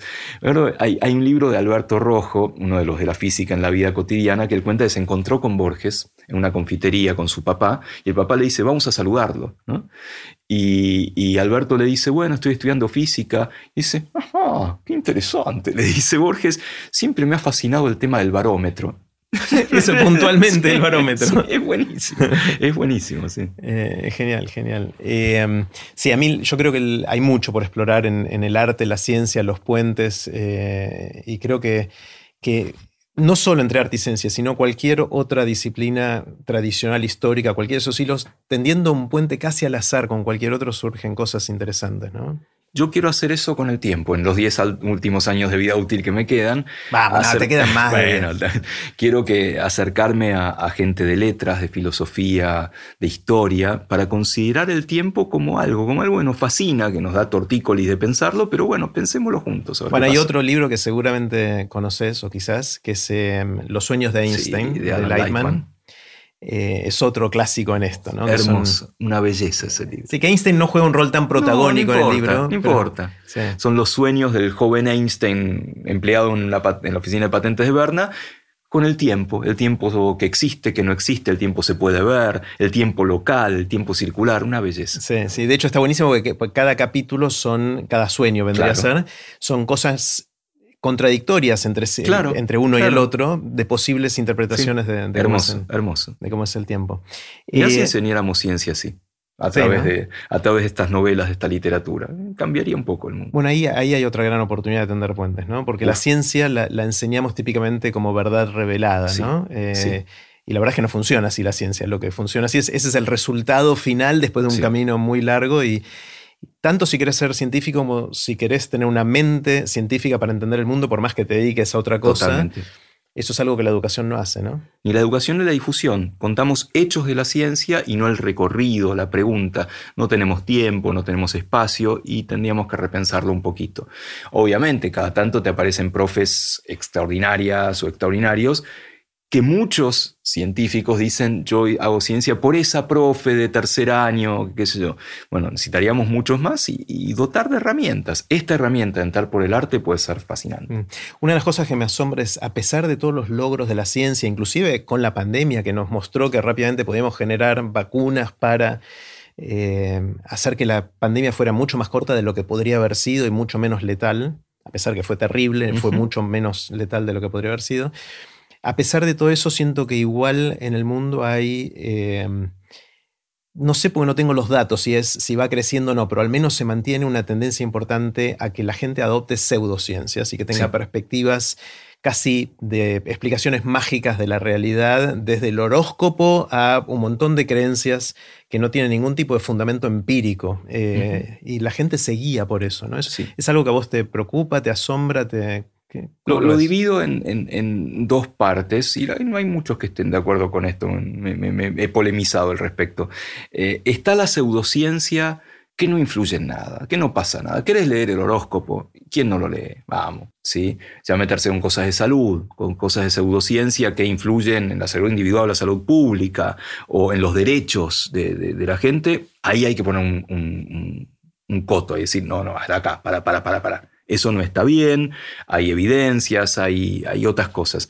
hay, hay, un libro de Alberto Rojo, uno de los de la física en la vida cotidiana, que él cuenta que se encontró con Borges en una confitería con su papá, y el papá le dice, vamos a saludarlo. Y, y, Alberto le dice, bueno, estoy estudiando física. Y dice, ajá, qué interesante. Le dice Borges, siempre me ha fascinado el tema del barómetro. Eso puntualmente el barómetro. es buenísimo, es buenísimo, sí. Eh, genial, genial. Eh, sí, a mí yo creo que hay mucho por explorar en, el arte, la ciencia, los puentes, eh, y creo que, que no solo entre arte y ciencia, sino cualquier otra disciplina tradicional, histórica, cualquier de esos hilos, tendiendo un puente casi al azar con cualquier otro, surgen cosas interesantes, ¿no? Yo quiero hacer eso con el tiempo, en los 10 últimos años de vida útil que me quedan. Vamos, te quedan más. Bueno, quiero que acercarme a, gente de letras, de filosofía, de historia, para considerar el tiempo como algo, como algo que nos fascina, que nos da tortícolis de pensarlo, pero bueno, pensémoslo juntos. Bueno, hay otro libro que seguramente conoces o quizás, que es em, Los sueños de Einstein, de, de Lightman. Eh, es otro clásico en esto. ¿no? Hermoso, una belleza ese libro. Sí, que Einstein no juega un rol tan protagónico en el libro. No importa. Son los sueños del joven Einstein empleado en la, oficina de patentes de Berna con el tiempo, el tiempo que existe, que no existe, el tiempo se puede ver, el tiempo local, el tiempo circular, una belleza. Sí, sí, de hecho está buenísimo porque cada capítulo son, cada sueño vendría a ser, son cosas contradictorias entre, entre uno y el otro de posibles interpretaciones de, hermoso, cómo es, hermoso. de cómo es el tiempo. Y así enseñáramos ciencia así. A, través de, a través de estas novelas, de esta literatura. Cambiaría un poco el mundo. Bueno, ahí, ahí hay otra gran oportunidad de tender puentes, ¿no? Porque la ciencia la, enseñamos típicamente como verdad revelada, ¿no? Eh, y la verdad es que no funciona así la ciencia. Lo que funciona así es, ese es el resultado final después de un camino muy largo y, tanto si querés ser científico como si querés tener una mente científica para entender el mundo, por más que te dediques a otra cosa. Eso es algo que la educación no hace, ¿no? Ni la educación ni la difusión. Contamos hechos de la ciencia y no el recorrido, la pregunta. No tenemos tiempo, no tenemos espacio y tendríamos que repensarlo un poquito. Obviamente, cada tanto te aparecen profes extraordinarias o extraordinarios que muchos científicos dicen yo hago ciencia por esa profe de tercer año, qué sé yo. Bueno, necesitaríamos muchos más y, dotar de herramientas. Esta herramienta de entrar por el arte puede ser fascinante. Mm. Una de las cosas que me asombra es, a pesar de todos los logros de la ciencia, inclusive con la pandemia que nos mostró que rápidamente podíamos generar vacunas para... Eh, hacer que la pandemia fuera mucho más corta de lo que podría haber sido y mucho menos letal, a pesar que fue terrible, fue mucho menos letal de lo que podría haber sido a pesar de todo eso, siento que igual en el mundo hay, em, no sé porque no tengo los datos si, es, si va creciendo o no, pero al menos se mantiene una tendencia importante a que la gente adopte pseudociencias y que tenga perspectivas casi de explicaciones mágicas de la realidad, desde el horóscopo a un montón de creencias que no tienen ningún tipo de fundamento empírico. Eh, y la gente se guía por eso, ¿no? Es, es algo que a vos te preocupa, te asombra, te, lo, divido en, dos partes y no hay muchos que estén de acuerdo con esto, me, he polemizado al respecto. Eh, está la pseudociencia que no influye en nada, que no pasa nada. ¿Querés leer el horóscopo? ¿Quién no lo lee? Vamos, ¿sí? Ya meterse con cosas de salud, con cosas de pseudociencia que influyen en la salud individual, la salud pública o en los derechos de, la gente, ahí hay que poner un, un coto y decir, no, no, hasta acá, para, para, para, para eso no está bien, hay evidencias, hay, hay otras cosas.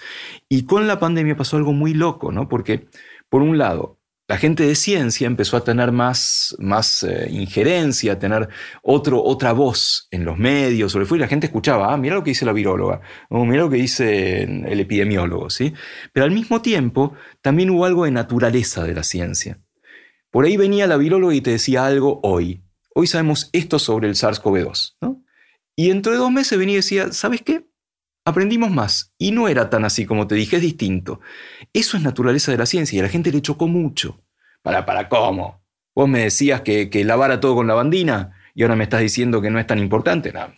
Y con la pandemia pasó algo muy loco, ¿no? Porque, por un lado, la gente de ciencia empezó a tener más, más eh, injerencia, a tener otro, otra voz en los medios, sobre y la gente escuchaba, ah, mira lo que dice la viróloga, o mira lo que dice el epidemiólogo, ¿sí? Pero al mismo tiempo también hubo algo de naturaleza de la ciencia. Por ahí venía la viróloga y te decía algo hoy. Hoy sabemos esto sobre el SARS-CoV-2, ¿no? Y dentro de dos meses venía y decía, ¿sabes qué? Aprendimos más. Y no era tan así como te dije, es distinto. Eso es naturaleza de la ciencia y a la gente le chocó mucho. ¿Para, para cómo? Vos me decías que, que lavara todo con lavandina y ahora me estás diciendo que no es tan importante. No,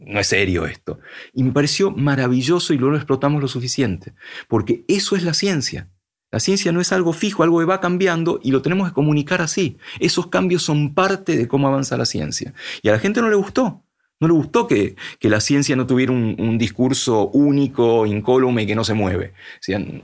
no es serio esto. Y me pareció maravilloso y luego lo explotamos lo suficiente. Porque eso es la ciencia. La ciencia no es algo fijo, algo que va cambiando y lo tenemos que comunicar así. Esos cambios son parte de cómo avanza la ciencia. Y a la gente no le gustó. No le gustó que, la ciencia no tuviera un, discurso único, incólume que no se mueve.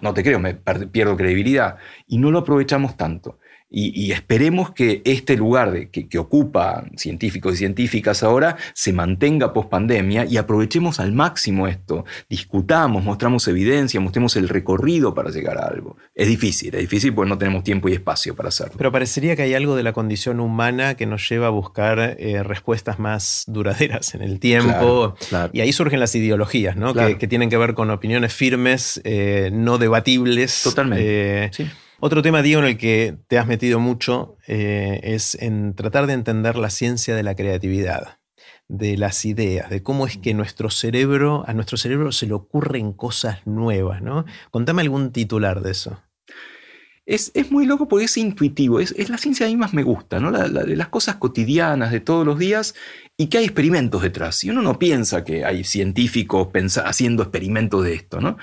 no te creo, me pierdo credibilidad. Y no lo aprovechamos tanto. Y, esperemos que este lugar de, que, que, ocupa científicos y científicas ahora se mantenga post pandemia y aprovechemos al máximo esto. Discutamos, mostramos evidencia, mostremos el recorrido para llegar a algo. Es difícil, es difícil porque no tenemos tiempo y espacio para hacerlo. Pero parecería que hay algo de la condición humana que nos lleva a buscar eh, respuestas más duraderas en el tiempo. Y ahí surgen las ideologías, ¿no? Que, tienen que ver con opiniones firmes, eh, no debatibles. Totalmente. Eh, sí. Otro tema, Diego, en el que te has metido mucho eh, es en tratar de entender la ciencia de la creatividad, de las ideas, de cómo es que nuestro cerebro, a nuestro cerebro se le ocurren cosas nuevas, ¿no? Contame algún titular de eso. Es, muy loco porque es intuitivo, es, la ciencia a mí más me gusta, ¿no? de las cosas cotidianas de todos los días y que hay experimentos detrás. Y uno no piensa que hay científicos haciendo experimentos de esto, ¿no?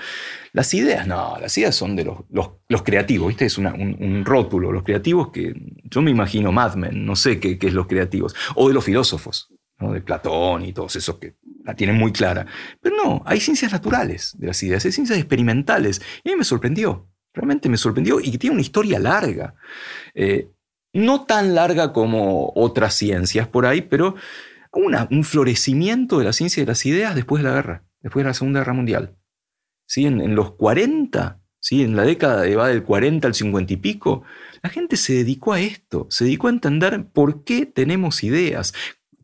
Las ideas, no, las ideas son de los, los, creativos, ¿viste? Es un, rótulo, los creativos que yo me imagino Mad Men, no sé qué, qué es los creativos, o de los filósofos, ¿no? de Platón y todos esos que la tienen muy clara. Pero no, hay ciencias naturales de las ideas, hay ciencias experimentales. Y a mí me sorprendió. Realmente me sorprendió y que tiene una historia larga. Eh, no tan larga como otras ciencias por ahí, pero un florecimiento de la ciencia de las ideas después de la guerra, después de la Segunda Guerra Mundial. ¿Sí? En, los 40, ¿sí? en la década de va del 40 al 50 y pico, la gente se dedicó a esto, se dedicó a entender por qué tenemos ideas,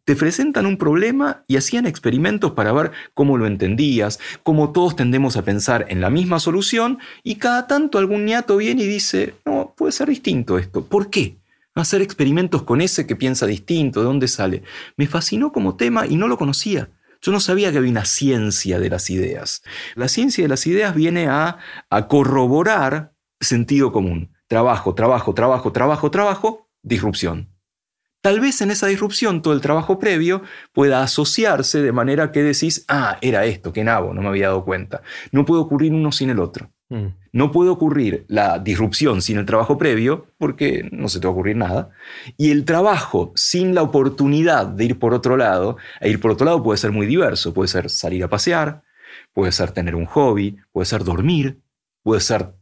te presentan un problema y hacían experimentos para ver cómo lo entendías, cómo todos tendemos a pensar en la misma solución y cada tanto algún niato viene y dice, no, puede ser distinto esto. ¿Por qué? Hacer experimentos con ese que piensa distinto, ¿de dónde sale? Me fascinó como tema y no lo conocía. Yo no sabía que había una ciencia de las ideas. La ciencia de las ideas viene a, a corroborar sentido común. Trabajo, trabajo, trabajo, trabajo, trabajo, disrupción. Tal vez en esa disrupción todo el trabajo previo pueda asociarse de manera que decís, ah, era esto, que nabo, no me había dado cuenta. No puede ocurrir uno sin el otro. Mm. No puede ocurrir la disrupción sin el trabajo previo, porque no se te va a ocurrir nada. Y el trabajo sin la oportunidad de ir por otro lado, e ir por otro lado puede ser muy diverso. Puede ser salir a pasear, puede ser tener un hobby, puede ser dormir, puede ser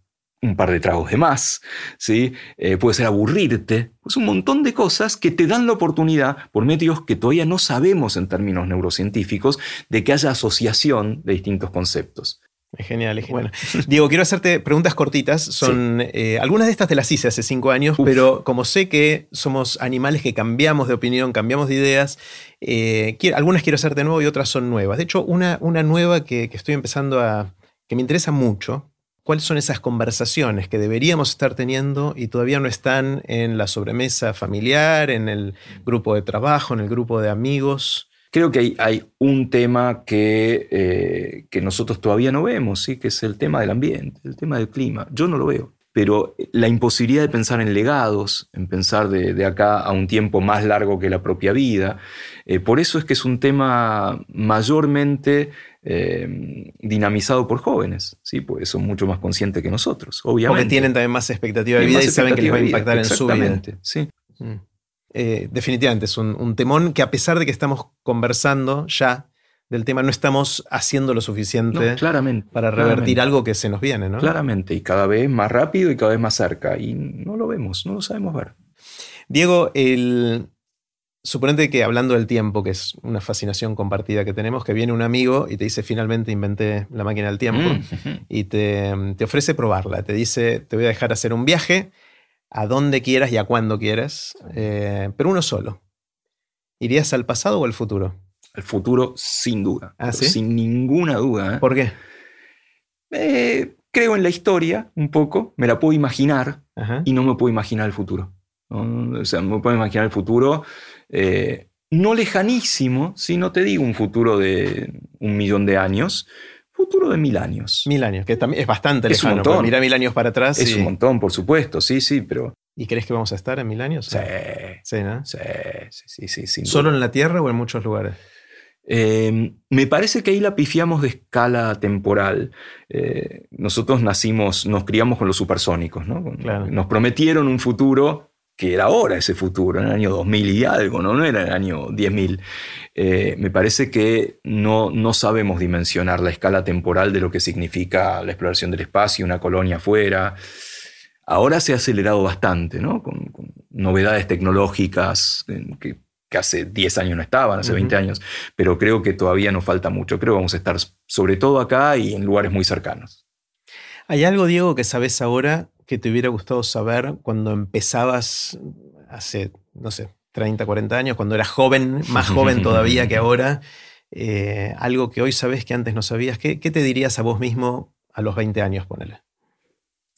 un par de tragos de más, ¿sí? Eh, puede ser aburrirte, pues un montón de cosas que te dan la oportunidad, por medios que todavía no sabemos en términos neurocientíficos, de que haya asociación de distintos conceptos. Es genial, es genial. Diego, quiero hacerte preguntas cortitas. Son eh, algunas de estas te las hice hace cinco años, pero como sé que somos animales que cambiamos de opinión, cambiamos de ideas, eh, algunas quiero hacerte nuevo y otras son nuevas. De hecho, una, una nueva que, que estoy empezando a. que me interesa mucho, cuáles son esas conversaciones que deberíamos estar teniendo y todavía no están en la sobremesa familiar, en el grupo de trabajo, en el grupo de amigos. Creo que hay, un tema que, eh, que, nosotros todavía no vemos, ¿sí? que es el tema del ambiente, el tema del clima. Yo no lo veo pero la imposibilidad de pensar en legados, en pensar de, acá a un tiempo más largo que la propia vida, eh, por eso es que es un tema mayormente eh, dinamizado por jóvenes, ¿sí? porque son mucho más conscientes que nosotros, obviamente. Porque tienen también más expectativa de vida y saben que les va a impactar en su vida. sí. Mm. Eh, definitivamente es un, un, temón que a pesar de que estamos conversando ya del tema, no estamos haciendo lo suficiente claramente, para revertir algo que se nos viene, ¿no? Claramente, y cada vez más rápido y cada vez más cerca, y no lo vemos, no lo sabemos ver. Diego, el... suponete que hablando del tiempo, que es una fascinación compartida que tenemos, que viene un amigo y te dice, finalmente inventé la máquina del tiempo, mm, y te, ofrece probarla, te dice, te voy a dejar hacer un viaje a donde quieras y a cuando quieras, eh, pero uno solo. ¿Irías al pasado o al futuro? El futuro, sin duda. ¿Ah, sin ninguna duda. ¿eh? ¿Por qué? Eh, creo en la historia un poco, me la puedo imaginar y no me puedo imaginar el futuro. O sea, me puedo imaginar el futuro eh, no lejanísimo, si no te digo un futuro de un millón de años, futuro de mil años. Mil años, que también es bastante es lejano. Un montón. Mira mil años para atrás. Es un montón, por supuesto, sí, sí, pero. ¿Y crees que vamos a estar en mil años? Sí. Sí, ¿no? Sí, sí, sí. sí ¿Solo en la Tierra o en muchos lugares? Eh, me parece que ahí la pifiamos de escala temporal. Eh, nosotros nacimos, nos criamos con los supersónicos, ¿no? Nos prometieron un futuro que era ahora ese futuro, en el año 2000 y algo, no, no era el año 10.000. Eh, me parece que no, no sabemos dimensionar la escala temporal de lo que significa la exploración del espacio, una colonia afuera. Ahora se ha acelerado bastante, ¿no? Con, novedades tecnológicas que, hace 10 años no estaban, hace 20 años, pero creo que todavía nos falta mucho. Creo que vamos a estar sobre todo acá y en lugares muy cercanos. ¿Hay algo, Diego, que sabes ahora que te hubiera gustado saber cuando empezabas hace, no sé, 30, 40 años, cuando eras joven, más joven todavía que ahora? Eh, algo que hoy sabes que antes no sabías. ¿Qué, te dirías a vos mismo a los 20 años, ponele?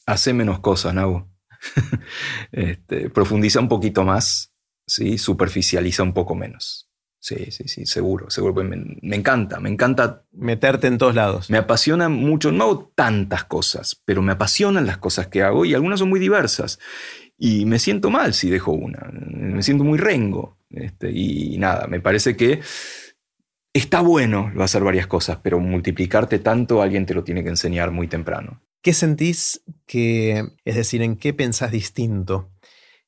Hace menos cosas, Nau. este, profundiza un poquito más, ¿sí? superficializa un poco menos. Sí, sí, sí, seguro, seguro. Pues me, encanta, me encanta. Meterte en todos lados. Me apasiona mucho. No hago tantas cosas, pero me apasionan las cosas que hago y algunas son muy diversas. Y me siento mal si dejo una. Me siento muy rengo. Este, y nada, me parece que está bueno hacer varias cosas, pero multiplicarte tanto alguien te lo tiene que enseñar muy temprano. ¿Qué sentís que, es decir, en qué pensás distinto?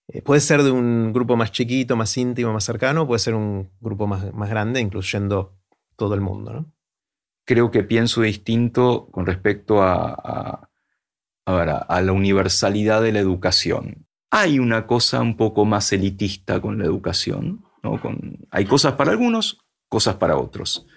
Eh, puede ser de un grupo más chiquito, más íntimo, más cercano, puede ser un grupo más, más grande, incluyendo todo el mundo. Creo que pienso distinto con respecto a, a, la universalidad de la educación. Hay una cosa un poco más elitista con la educación, ¿no? Con, hay cosas para algunos, cosas para otros.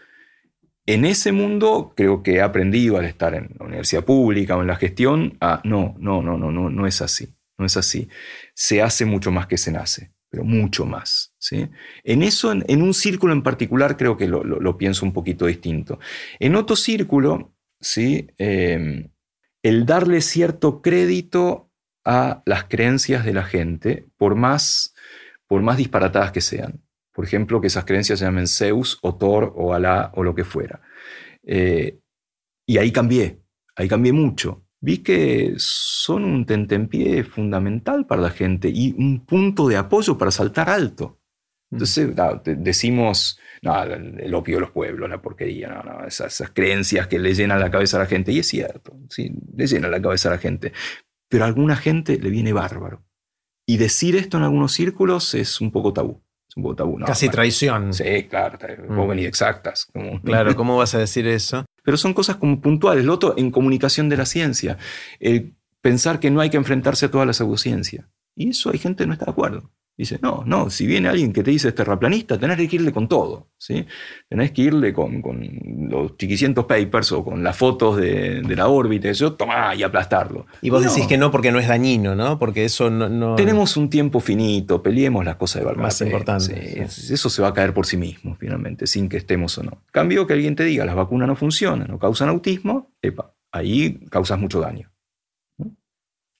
En ese mundo creo que he aprendido al estar en la universidad pública o en la gestión a no, no, no, no, no, no es así, no es así. Se hace mucho más que se nace, pero mucho más. ¿sí? En eso, en, un círculo en particular, creo que lo, pienso un poquito distinto. En otro círculo, ¿sí? Em, el darle cierto crédito a las creencias de la gente, por más, por más disparatadas que sean por ejemplo, que esas creencias se llamen Zeus o Thor o Alá o lo que fuera. Eh, y ahí cambié, ahí cambié mucho. Vi que son un tentempié fundamental para la gente y un punto de apoyo para saltar alto. Mm. Entonces decimos, no, el opio de los pueblos, la porquería, no, esas, creencias que le llenan la cabeza a la gente. Y es cierto, sí, le llenan la cabeza a la gente. Pero a alguna gente le viene bárbaro. Y decir esto en algunos círculos es un poco tabú. Casi traición. Sí, claro, vos venís exactas. Claro, ¿cómo vas a decir eso? Pero son cosas como puntuales. Lo otro, en comunicación de la ciencia. pensar que no hay que enfrentarse a toda la pseudociencia. Y eso hay gente que no está de acuerdo. Dice, no, no, si viene alguien que te dice es terraplanista, tenés que irle con todo, ¿sí? Tenés que irle con, los chiquicientos papers o con las fotos de, la órbita, eso, tomá y aplastarlo. Y vos decís que no porque no es dañino, ¿no? Porque eso no... Tenemos un tiempo finito, peleemos las cosas de valor. Más importante. Eso se va a caer por sí mismo, finalmente, sin que estemos o no. Cambio que alguien te diga, las vacunas no funcionan o causan autismo, epa, ahí causas mucho daño.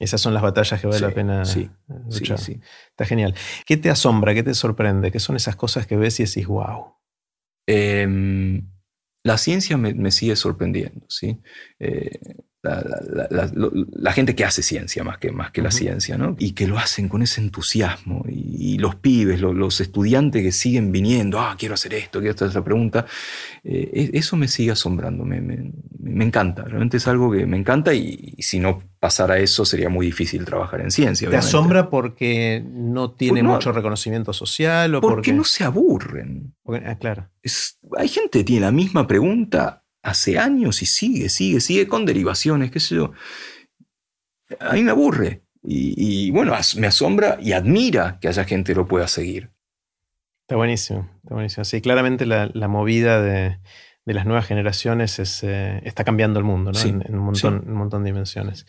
Esas son las batallas que vale la pena sí, luchar. Sí, Está genial. ¿Qué te asombra? ¿Qué te sorprende? ¿Qué son esas cosas que ves y decís, wow? Em, la ciencia me, sigue sorprendiendo. ¿sí? Eh, la, gente que hace ciencia más que, más que la ciencia, ¿no? Y que lo hacen con ese entusiasmo. Y, los pibes, los, estudiantes que siguen viniendo, ah, quiero hacer esto, quiero hacer esa pregunta, eh, e, eso me sigue asombrando, me, me, encanta, realmente es algo que me encanta y, si no pasara eso sería muy difícil trabajar en ciencia. ¿Te asombra porque no tiene mucho reconocimiento social? O porque, porque no se aburren. ah, claro. hay gente que tiene la misma pregunta hace años y sigue, sigue, sigue con derivaciones, qué sé yo. A mí me aburre. Y, bueno, me asombra y admira que haya gente que lo pueda seguir. Está buenísimo, está buenísimo. Sí, claramente la, movida de, las nuevas generaciones es, eh, está cambiando el mundo, ¿no? en, un montón, un montón de dimensiones.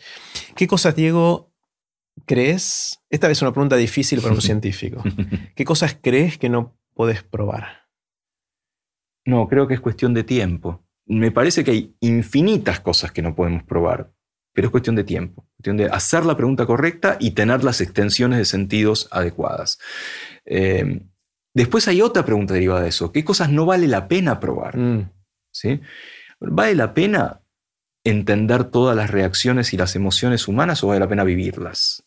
¿Qué cosas, Diego, crees? Esta vez es una pregunta difícil para un científico. ¿Qué cosas crees que no puedes probar? No, creo que es cuestión de tiempo me parece que hay infinitas cosas que no podemos probar, pero es cuestión de tiempo, cuestión de hacer la pregunta correcta y tener las extensiones de sentidos adecuadas. Eh, después hay otra pregunta derivada de eso, ¿qué cosas no vale la pena probar? Mm. ¿Sí? ¿Vale la pena entender todas las reacciones y las emociones humanas o vale la pena vivirlas?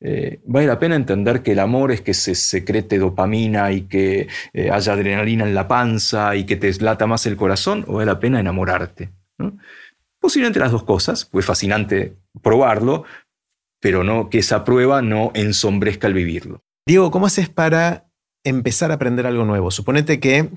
Eh, vale la pena entender que el amor es que se secrete dopamina y que eh, haya adrenalina en la panza y que te lata más el corazón, o vale la pena enamorarte. Posiblemente las dos cosas, pues fascinante probarlo, pero no que esa prueba no ensombrezca el vivirlo. Diego, ¿cómo haces para empezar a aprender algo nuevo? Suponete que,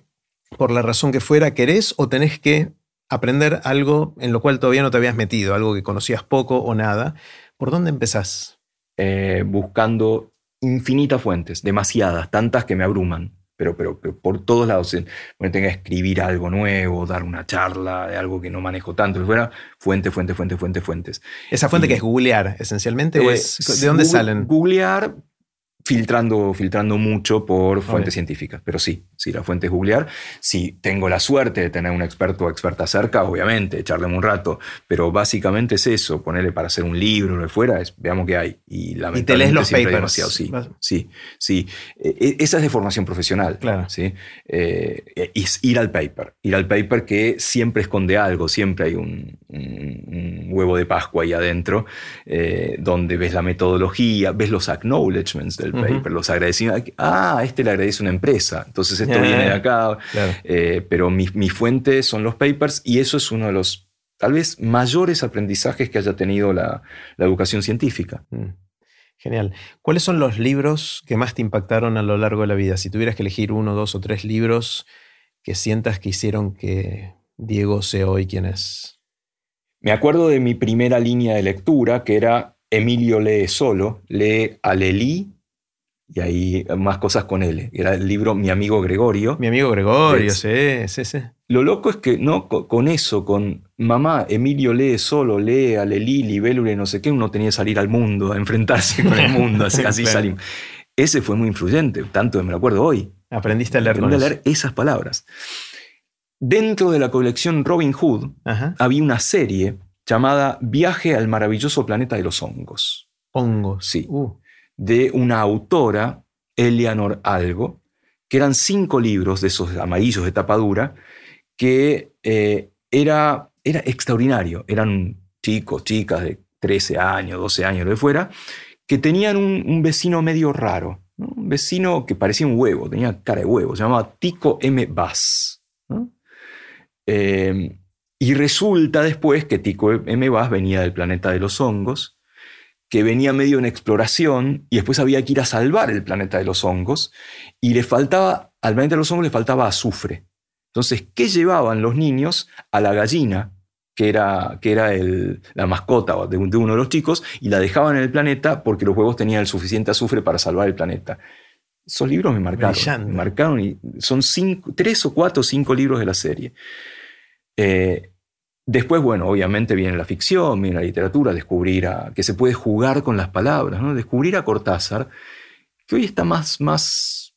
por la razón que fuera, querés o tenés que aprender algo en lo cual todavía no te habías metido, algo que conocías poco o nada ¿Por dónde empezás? Eh, buscando infinitas fuentes, demasiadas, tantas que me abruman pero, pero, por todos lados. Bueno, tenga que escribir algo nuevo, dar una charla de algo que no manejo tanto, fuera fuente, fuente, fuente, fuente, fuentes. ¿Esa fuente que es googlear esencialmente? ¿o es, ¿De dónde salen? Googlear, filtrando, filtrando mucho por fuentes científicas. Pero sí, sí, la fuente es googlear. Si tengo la suerte de tener un experto o experta cerca, obviamente, echarle un rato. Pero básicamente es eso, ponerle para hacer un libro, lo de fuera, es, veamos qué hay. Y, y te lees los papers. Sí, sí, sí. E, e, esa es de formación profesional. Claro. ¿sí? Eh, es ir al paper. Ir al paper que siempre esconde algo, siempre hay un, huevo de Pascua ahí adentro, eh, donde ves la metodología, ves los acknowledgements del los agradecimientos. Ah, este le agradece una empresa, entonces esto viene de acá. Eh, pero mis mi fuentes son los papers y eso es uno de los tal vez mayores aprendizajes que haya tenido la, educación científica. Mm, genial. ¿Cuáles son los libros que más te impactaron a lo largo de la vida? Si tuvieras que elegir uno, dos o tres libros que sientas que hicieron que Diego sea hoy quien es. Me acuerdo de mi primera línea de lectura, que era Emilio lee solo, lee a Lelí y ahí más cosas con él. Era el libro Mi amigo Gregorio. Mi amigo Gregorio, sí, sí, sí. Lo loco es que no con eso, con mamá, Emilio lee solo, lee a Lelí, Libélula y no sé qué, uno tenía que salir al mundo, a enfrentarse con el mundo, así, así salimos. Ese fue muy influyente, tanto me lo acuerdo hoy. Aprendiste a leer, Aprendí a leer esas palabras. Dentro de la colección Robin Hood había una serie llamada Viaje al maravilloso planeta de los hongos. Hongos. Sí. Uh de una autora, Eleanor Algo, que eran cinco libros de esos amarillos de tapadura, que eh, era, era extraordinario. Eran chicos, chicas de 13 años, 12 años, lo de fuera, que tenían un, vecino medio raro, un vecino que parecía un huevo, tenía cara de huevo, se llamaba Tico M. Bass. Eh, y resulta después que Tico M. Bass venía del planeta de los hongos que venía medio en exploración y después había que ir a salvar el planeta de los hongos y le faltaba, al planeta de los hongos le faltaba azufre. Entonces, ¿qué llevaban los niños a la gallina, que era, que era la mascota de, uno de los chicos, y la dejaban en el planeta porque los huevos tenían el suficiente azufre para salvar el planeta? Esos libros me marcaron. Me marcaron y son cinco, tres o cuatro o cinco libros de la serie. Eh, Después, bueno, obviamente viene la ficción, viene la literatura, descubrir que se puede jugar con las palabras, ¿no? descubrir a Cortázar, que hoy está más, más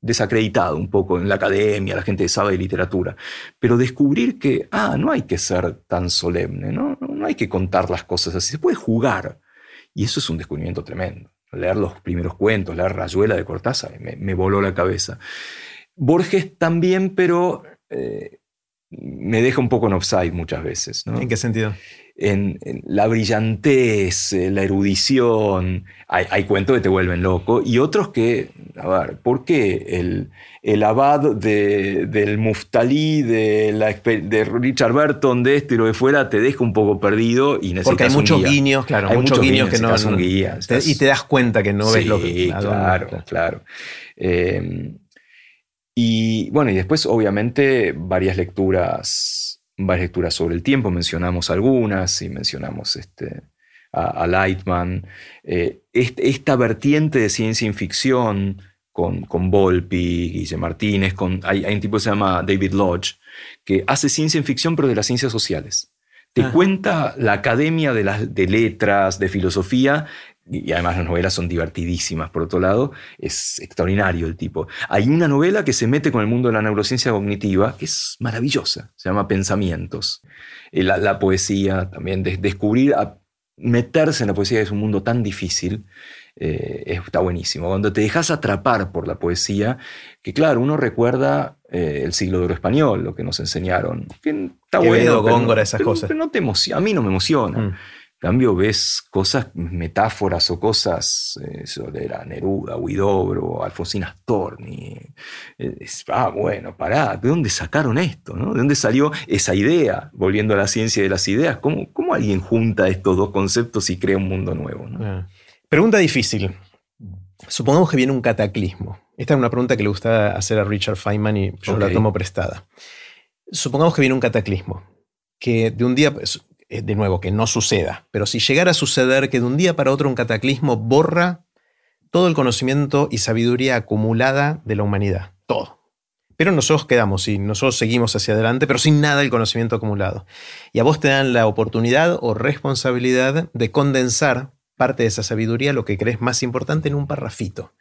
desacreditado un poco en la academia, la gente sabe de literatura, pero descubrir que, ah, no hay que ser tan solemne, ¿no? no, hay que contar las cosas así, se puede jugar. Y eso es un descubrimiento tremendo. Leer los primeros cuentos, leer Rayuela de Cortázar, me, voló la cabeza. Borges también, pero... Eh, me deja un poco en offside muchas veces. ¿En qué sentido? En, la brillantez, eh, la erudición. Hay, cuentos que te vuelven loco y otros que, a ver, ¿por qué el, el abad del Muftalí, de, la, de Richard Burton, de este y lo de fuera, te deja un poco perdido y necesitas Porque hay muchos guiños, claro, hay muchos guiños, que no. Un guía, y te das cuenta que no ves lo que. Claro, claro. claro. Eh, y bueno, y después obviamente varias lecturas, varias lecturas sobre el tiempo, mencionamos algunas y mencionamos este, a, Lightman. Eh, esta vertiente de ciencia y ficción con, con Volpi, Guille Martínez, con, hay, un tipo que se llama David Lodge, que hace ciencia y ficción pero de las ciencias sociales. Te ah. cuenta la academia de, las, de letras, de filosofía, y además las novelas son divertidísimas, por otro lado, es extraordinario el tipo. Hay una novela que se mete con el mundo de la neurociencia cognitiva, que es maravillosa, se llama Pensamientos. Eh, la, poesía también, descubrir, meterse en la poesía es un mundo tan difícil, eh, está buenísimo. Cuando te dejas atrapar por la poesía, que claro, uno recuerda eh, el siglo de oro español, lo que nos enseñaron, que está bueno, Góngora, esas cosas. no te emociona, a mí no me emociona. Mm cambio ves cosas, metáforas o cosas, eh, sobre la Neruda, Huidobro, Alfonsina Storni. Eh, ah, bueno, pará, ¿de dónde sacaron esto? ¿De dónde salió esa idea? Volviendo a la ciencia de las ideas, ¿cómo, cómo alguien junta estos dos conceptos y crea un mundo nuevo? Pregunta difícil. Supongamos que viene un cataclismo. Esta es una pregunta que le gusta hacer a Richard Feynman y yo la tomo prestada. Supongamos que viene un cataclismo, que de un día, de nuevo, que no suceda, pero si llegara a suceder que de un día para otro un cataclismo borra todo el conocimiento y sabiduría acumulada de la humanidad, todo. Pero nosotros quedamos y nosotros seguimos hacia adelante, pero sin nada el conocimiento acumulado. Y a vos te dan la oportunidad o responsabilidad de condensar parte de esa sabiduría, lo que crees más importante, en un parrafito.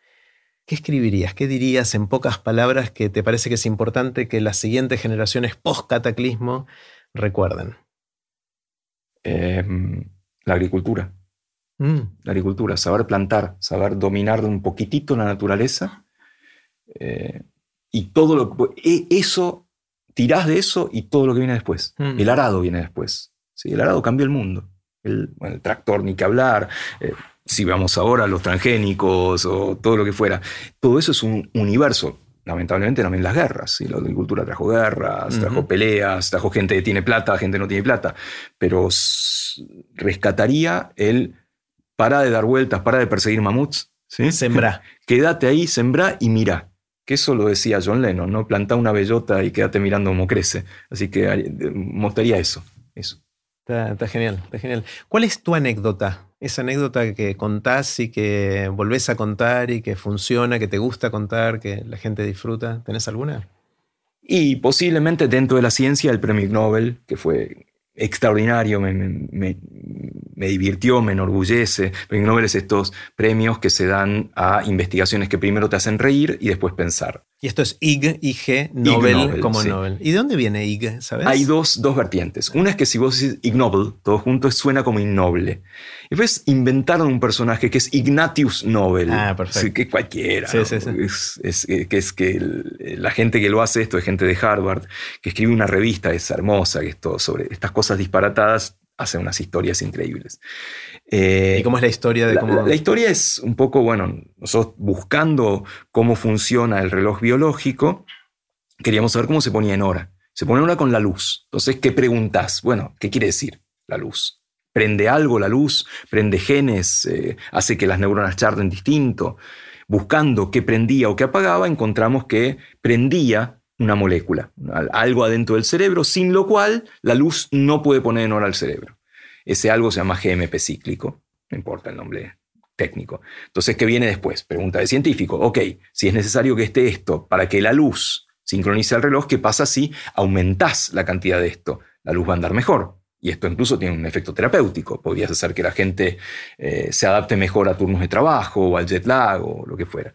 ¿Qué escribirías? ¿Qué dirías en pocas palabras que te parece que es importante que las siguientes generaciones post-cataclismo recuerden? Em, la agricultura. Mm. La agricultura, saber plantar, saber dominar un poquitito la naturaleza. Eh, y todo lo que... Eso, tirás de eso y todo lo que viene después. Mm. El arado viene después. ¿sí? El arado cambió el mundo. El, tractor, ni que hablar. Eh, si vamos ahora a los transgénicos o todo lo que fuera. Todo eso es un universo lamentablemente también las guerras. y La agricultura trajo guerras, trajo peleas, trajo gente que tiene plata, gente que no tiene plata. Pero rescataría el para de dar vueltas, para de perseguir mamuts. ¿sí? Sembrá. Quédate ahí, sembrá y mira. Que eso lo decía John Lennon, ¿no? Planta una bellota y quédate mirando cómo crece. Así que mostraría eso. eso. Está, genial, está genial. ¿Cuál es tu anécdota? Esa anécdota que contás y que volvés a contar y que funciona, que te gusta contar, que la gente disfruta. ¿Tenés alguna? Y posiblemente dentro de la ciencia el premio Nobel, que fue extraordinario, me, divirtió, me enorgullece. Premio Nobel es estos premios que se dan a investigaciones que primero te hacen reír y después pensar. Y esto es IG, IG, Nobel, como Nobel. ¿Y de dónde viene IG, sabes? Hay dos, dos vertientes. Una es que si vos decís Ig Nobel, todo junto suena como innoble. Y después inventaron un personaje que es Ignatius Nobel. Ah, perfecto. que cualquiera. Sí, sí, sí. Es, que es que la gente que lo hace esto es gente de Harvard, que escribe una revista, es hermosa, que es todo sobre estas cosas disparatadas hace unas historias increíbles. Eh, ¿Y cómo es la historia de cómo... La, historia es un poco, bueno, nosotros buscando cómo funciona el reloj biológico, queríamos saber cómo se ponía en hora. Se pone en hora con la luz. Entonces, ¿qué preguntas? Bueno, ¿qué quiere decir la luz? ¿Prende algo la luz? ¿Prende genes? Eh, ¿Hace que las neuronas charlen distinto? Buscando qué prendía o qué apagaba, encontramos que prendía una molécula, algo adentro del cerebro, sin lo cual la luz no puede poner en hora al cerebro. Ese algo se llama GMP cíclico, no importa el nombre técnico. Entonces, ¿qué viene después? Pregunta de científico. Ok, si es necesario que esté esto para que la luz sincronice el reloj, ¿qué pasa si aumentás la cantidad de esto? La luz va a andar mejor. Y esto incluso tiene un efecto terapéutico. Podrías hacer que la gente eh, se adapte mejor a turnos de trabajo o al jet lag o lo que fuera.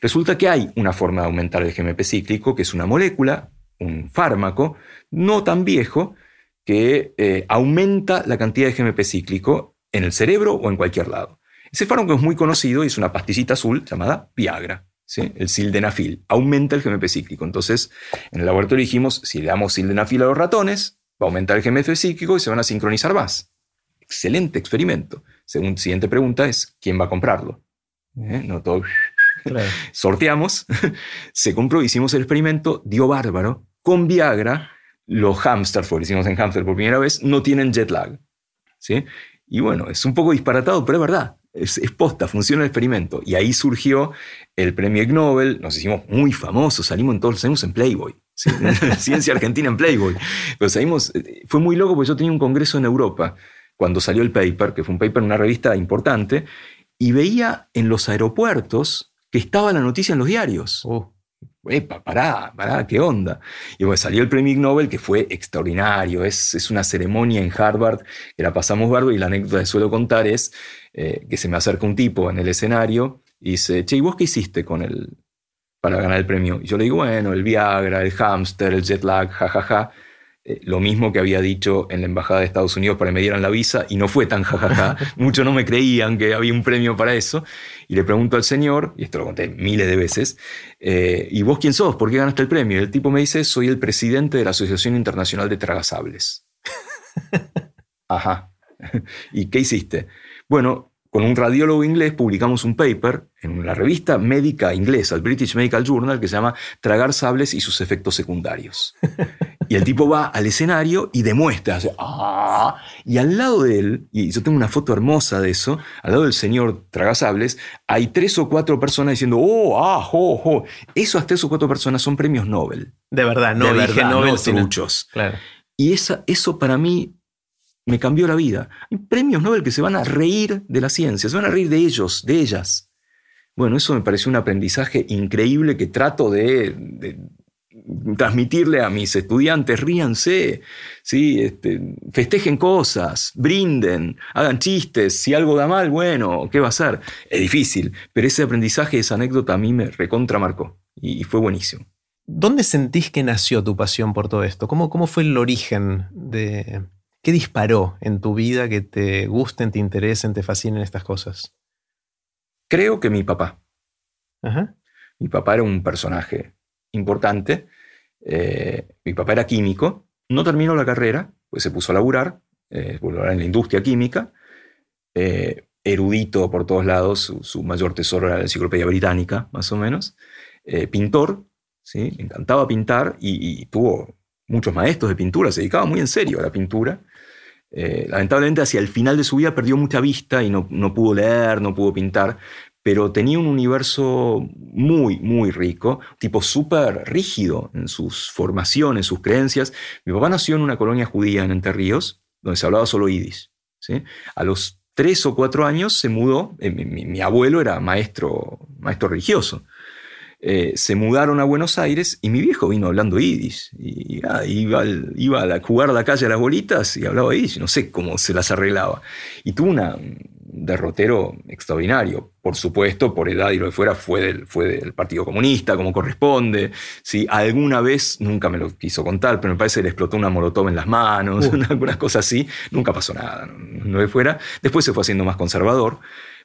Resulta que hay una forma de aumentar el GMP cíclico, que es una molécula, un fármaco, no tan viejo, que eh, aumenta la cantidad de GMP cíclico en el cerebro o en cualquier lado. Ese fármaco es muy conocido y es una pastillita azul llamada Viagra. El sildenafil aumenta el GMP cíclico. Entonces, en el laboratorio dijimos, si le damos sildenafil a los ratones, va a aumentar el GMP cíclico y se van a sincronizar más. Excelente experimento. Según siguiente pregunta es, ¿quién va a comprarlo? ¿Eh? No todo Sorteamos, se compró, hicimos el experimento, dio bárbaro. Con Viagra, los hamsters, porque hicimos en hamster por primera vez, no tienen jet lag. ¿sí? Y bueno, es un poco disparatado, pero es verdad. Es, posta, funciona el experimento. Y ahí surgió el premio Ig Nobel, nos hicimos muy famosos, salimos en todos, salimos en Playboy. Ciencia Argentina en Playboy. Salimos, eh, fue muy loco porque yo tenía un congreso en Europa cuando salió el paper, que fue un paper en una revista importante, y veía en los aeropuertos que estaba la noticia en los diarios. Oh. Epa, pará, pará, ¿qué onda? Y bueno, salió el premio Nobel, que fue extraordinario. Es, es una ceremonia en Harvard que la pasamos bardo y la anécdota que suelo contar es eh, que se me acerca un tipo en el escenario y dice, che, ¿y vos qué hiciste con el, para ganar el premio? Y yo le digo, bueno, el Viagra, el hamster, el jet lag, jajaja. Ja, ja. Eh, lo mismo que había dicho en la Embajada de Estados Unidos para que me dieran la visa y no fue tan jajaja. Muchos no me creían que había un premio para eso. Y le pregunto al señor, y esto lo conté miles de veces, eh, ¿y vos quién sos? ¿Por qué ganaste el premio? Y el tipo me dice, soy el presidente de la Asociación Internacional de Tragasables. Ajá. ¿Y qué hiciste? Bueno, con un radiólogo inglés publicamos un paper en la revista médica inglesa, el British Medical Journal, que se llama Tragar sables y sus efectos secundarios. Y el tipo va al escenario y demuestra, hace, ¡ah! y al lado de él, y yo tengo una foto hermosa de eso, al lado del señor Tragasables, hay tres o cuatro personas diciendo, ¡oh, ah, jo, jo! Esas tres o cuatro personas son premios Nobel. De verdad, no de verdad, Nobel, no truchos. Claro. Y esa, eso para mí me cambió la vida. Hay premios Nobel que se van a reír de la ciencia, se van a reír de ellos, de ellas. Bueno, eso me pareció un aprendizaje increíble que trato de, transmitirle a mis estudiantes, ríanse, ¿sí? Este, festejen cosas, brinden, hagan chistes, si algo da mal, bueno, ¿qué va a ser? Es difícil, pero ese aprendizaje, esa anécdota a mí me recontramarcó y, y fue buenísimo. ¿Dónde sentís que nació tu pasión por todo esto? ¿Cómo, cómo fue el origen de... ¿Qué disparó en tu vida que te gusten, te interesen, te fascinen estas cosas? Creo que mi papá. Mi papá era un personaje importante. Eh, mi papá era químico. No terminó la carrera, pues se puso a laburar, eh, en la industria química. Eh, erudito por todos lados, su, mayor tesoro era la enciclopedia británica, más o menos. Eh, pintor, ¿sí? le encantaba pintar y, tuvo muchos maestros de pintura, se dedicaba muy en serio a la pintura. lamentablemente hacia el final de su vida perdió mucha vista y no, no pudo leer, no pudo pintar, pero tenía un universo muy, muy rico, tipo súper rígido en sus formaciones, sus creencias. Mi papá nació en una colonia judía en Entre Ríos, donde se hablaba solo yiddish. ¿sí? A los tres o cuatro años se mudó, eh, mi, abuelo era maestro, maestro religioso, eh, se mudaron a Buenos Aires y mi viejo vino hablando yiddish. Y, ah, iba, iba, a jugar a la calle a las bolitas y hablaba yiddish, no sé cómo se las arreglaba. Y tuvo una, derrotero extraordinario. Por supuesto, por edad y lo que fuera, fue del, fue del Partido Comunista, como corresponde. ¿sí? Alguna vez, nunca me lo quiso contar, pero me parece que le explotó una molotov en las manos, uh. algunas cosas así. Nunca pasó nada, no, fuera. Después se fue haciendo más conservador.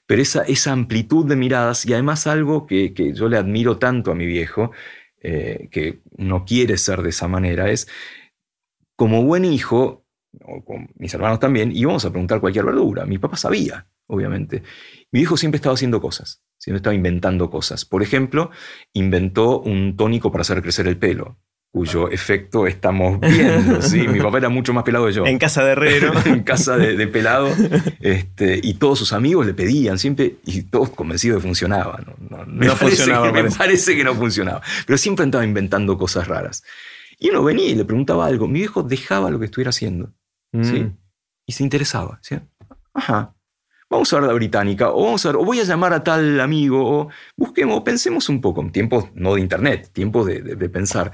Pero esa, esa amplitud de miradas y además algo que, yo le admiro tanto a mi viejo, eh, que no quiere ser de esa manera, es como buen hijo, o con mis hermanos también, íbamos a preguntar cualquier verdura. Mi papá sabía obviamente. Mi viejo siempre estaba haciendo cosas, siempre estaba inventando cosas. Por ejemplo, inventó un tónico para hacer crecer el pelo, cuyo efecto estamos viendo. ¿sí? Mi papá era mucho más pelado que yo. En casa de herrero. en casa de, pelado. Este, y todos sus amigos le pedían siempre, y todos convencidos de que funcionaba. No, me, funcionaba, me parece que no funcionaba. Pero siempre estaba inventando cosas raras. Y uno venía y le preguntaba algo. Mi viejo dejaba lo que estuviera haciendo. ¿sí? Mm. Y se interesaba. ¿sí? Ajá, vamos a ver la británica, o vamos a o voy a llamar a tal amigo, o busquemos, pensemos un poco, en tiempos no de internet, tiempos de, pensar.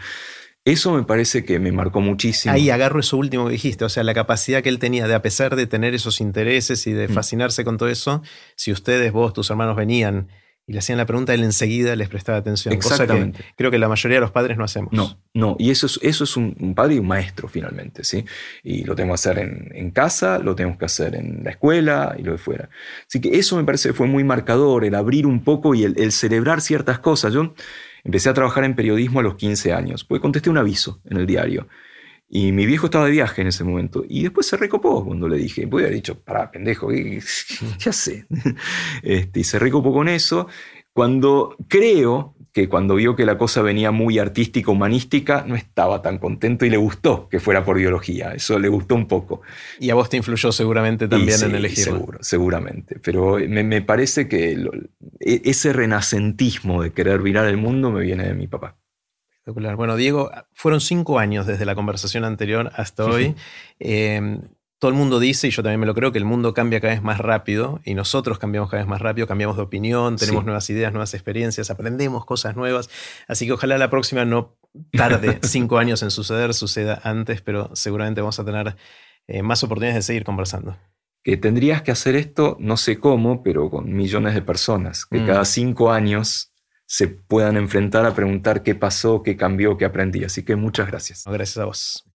Eso me parece que me marcó muchísimo. Ahí agarro eso último que dijiste, o sea, la capacidad que él tenía de, a pesar de tener esos intereses y de mm. fascinarse con todo eso, si ustedes, vos, tus hermanos venían y le hacían la pregunta, él enseguida les prestaba atención. Exactamente. Cosa que creo que la mayoría de los padres no hacemos. No, no. Y eso es, eso es un, padre y un maestro finalmente, ¿sí? Y lo tenemos que hacer en, casa, lo tenemos que hacer en la escuela y lo de fuera. Así que eso me parece que fue muy marcador, el abrir un poco y el, celebrar ciertas cosas. Yo empecé a trabajar en periodismo a los 15 años, porque contesté un aviso en el diario. Y mi viejo estaba de viaje en ese momento. Y después se recopó cuando le dije. Voy haber dicho, pará, pendejo, ya sé. Este, y se recopó con eso. Cuando creo que cuando vio que la cosa venía muy artística, humanística, no estaba tan contento y le gustó que fuera por biología. Eso le gustó un poco. Y a vos te influyó seguramente también en elegir. Seguro, seguramente. Pero me, me parece que e, ese renacentismo de querer virar el mundo me viene de mi papá. Bueno, Diego, fueron cinco años desde la conversación anterior hasta hoy. Em, todo el mundo dice, y yo también me lo creo, que el mundo cambia cada vez más rápido y nosotros cambiamos cada vez más rápido, cambiamos de opinión, tenemos nuevas ideas, nuevas experiencias, aprendemos cosas nuevas. Así que ojalá la próxima no tarde cinco años en suceder, suceda antes, pero seguramente vamos a tener eh, más oportunidades de seguir conversando. Que tendrías que hacer esto, no sé cómo, pero con millones de personas, que mm. cada cinco años se puedan enfrentar a preguntar qué pasó, qué cambió, qué aprendí. Así que muchas gracias. Gracias a vos.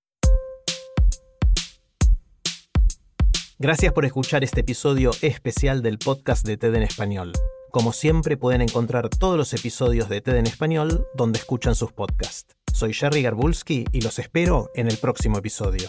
Gracias por escuchar este episodio especial del podcast de TED en Español. Como siempre pueden encontrar todos los episodios de TED en Español donde escuchan sus podcasts. Soy Jerry Garbulski y los espero en el próximo episodio.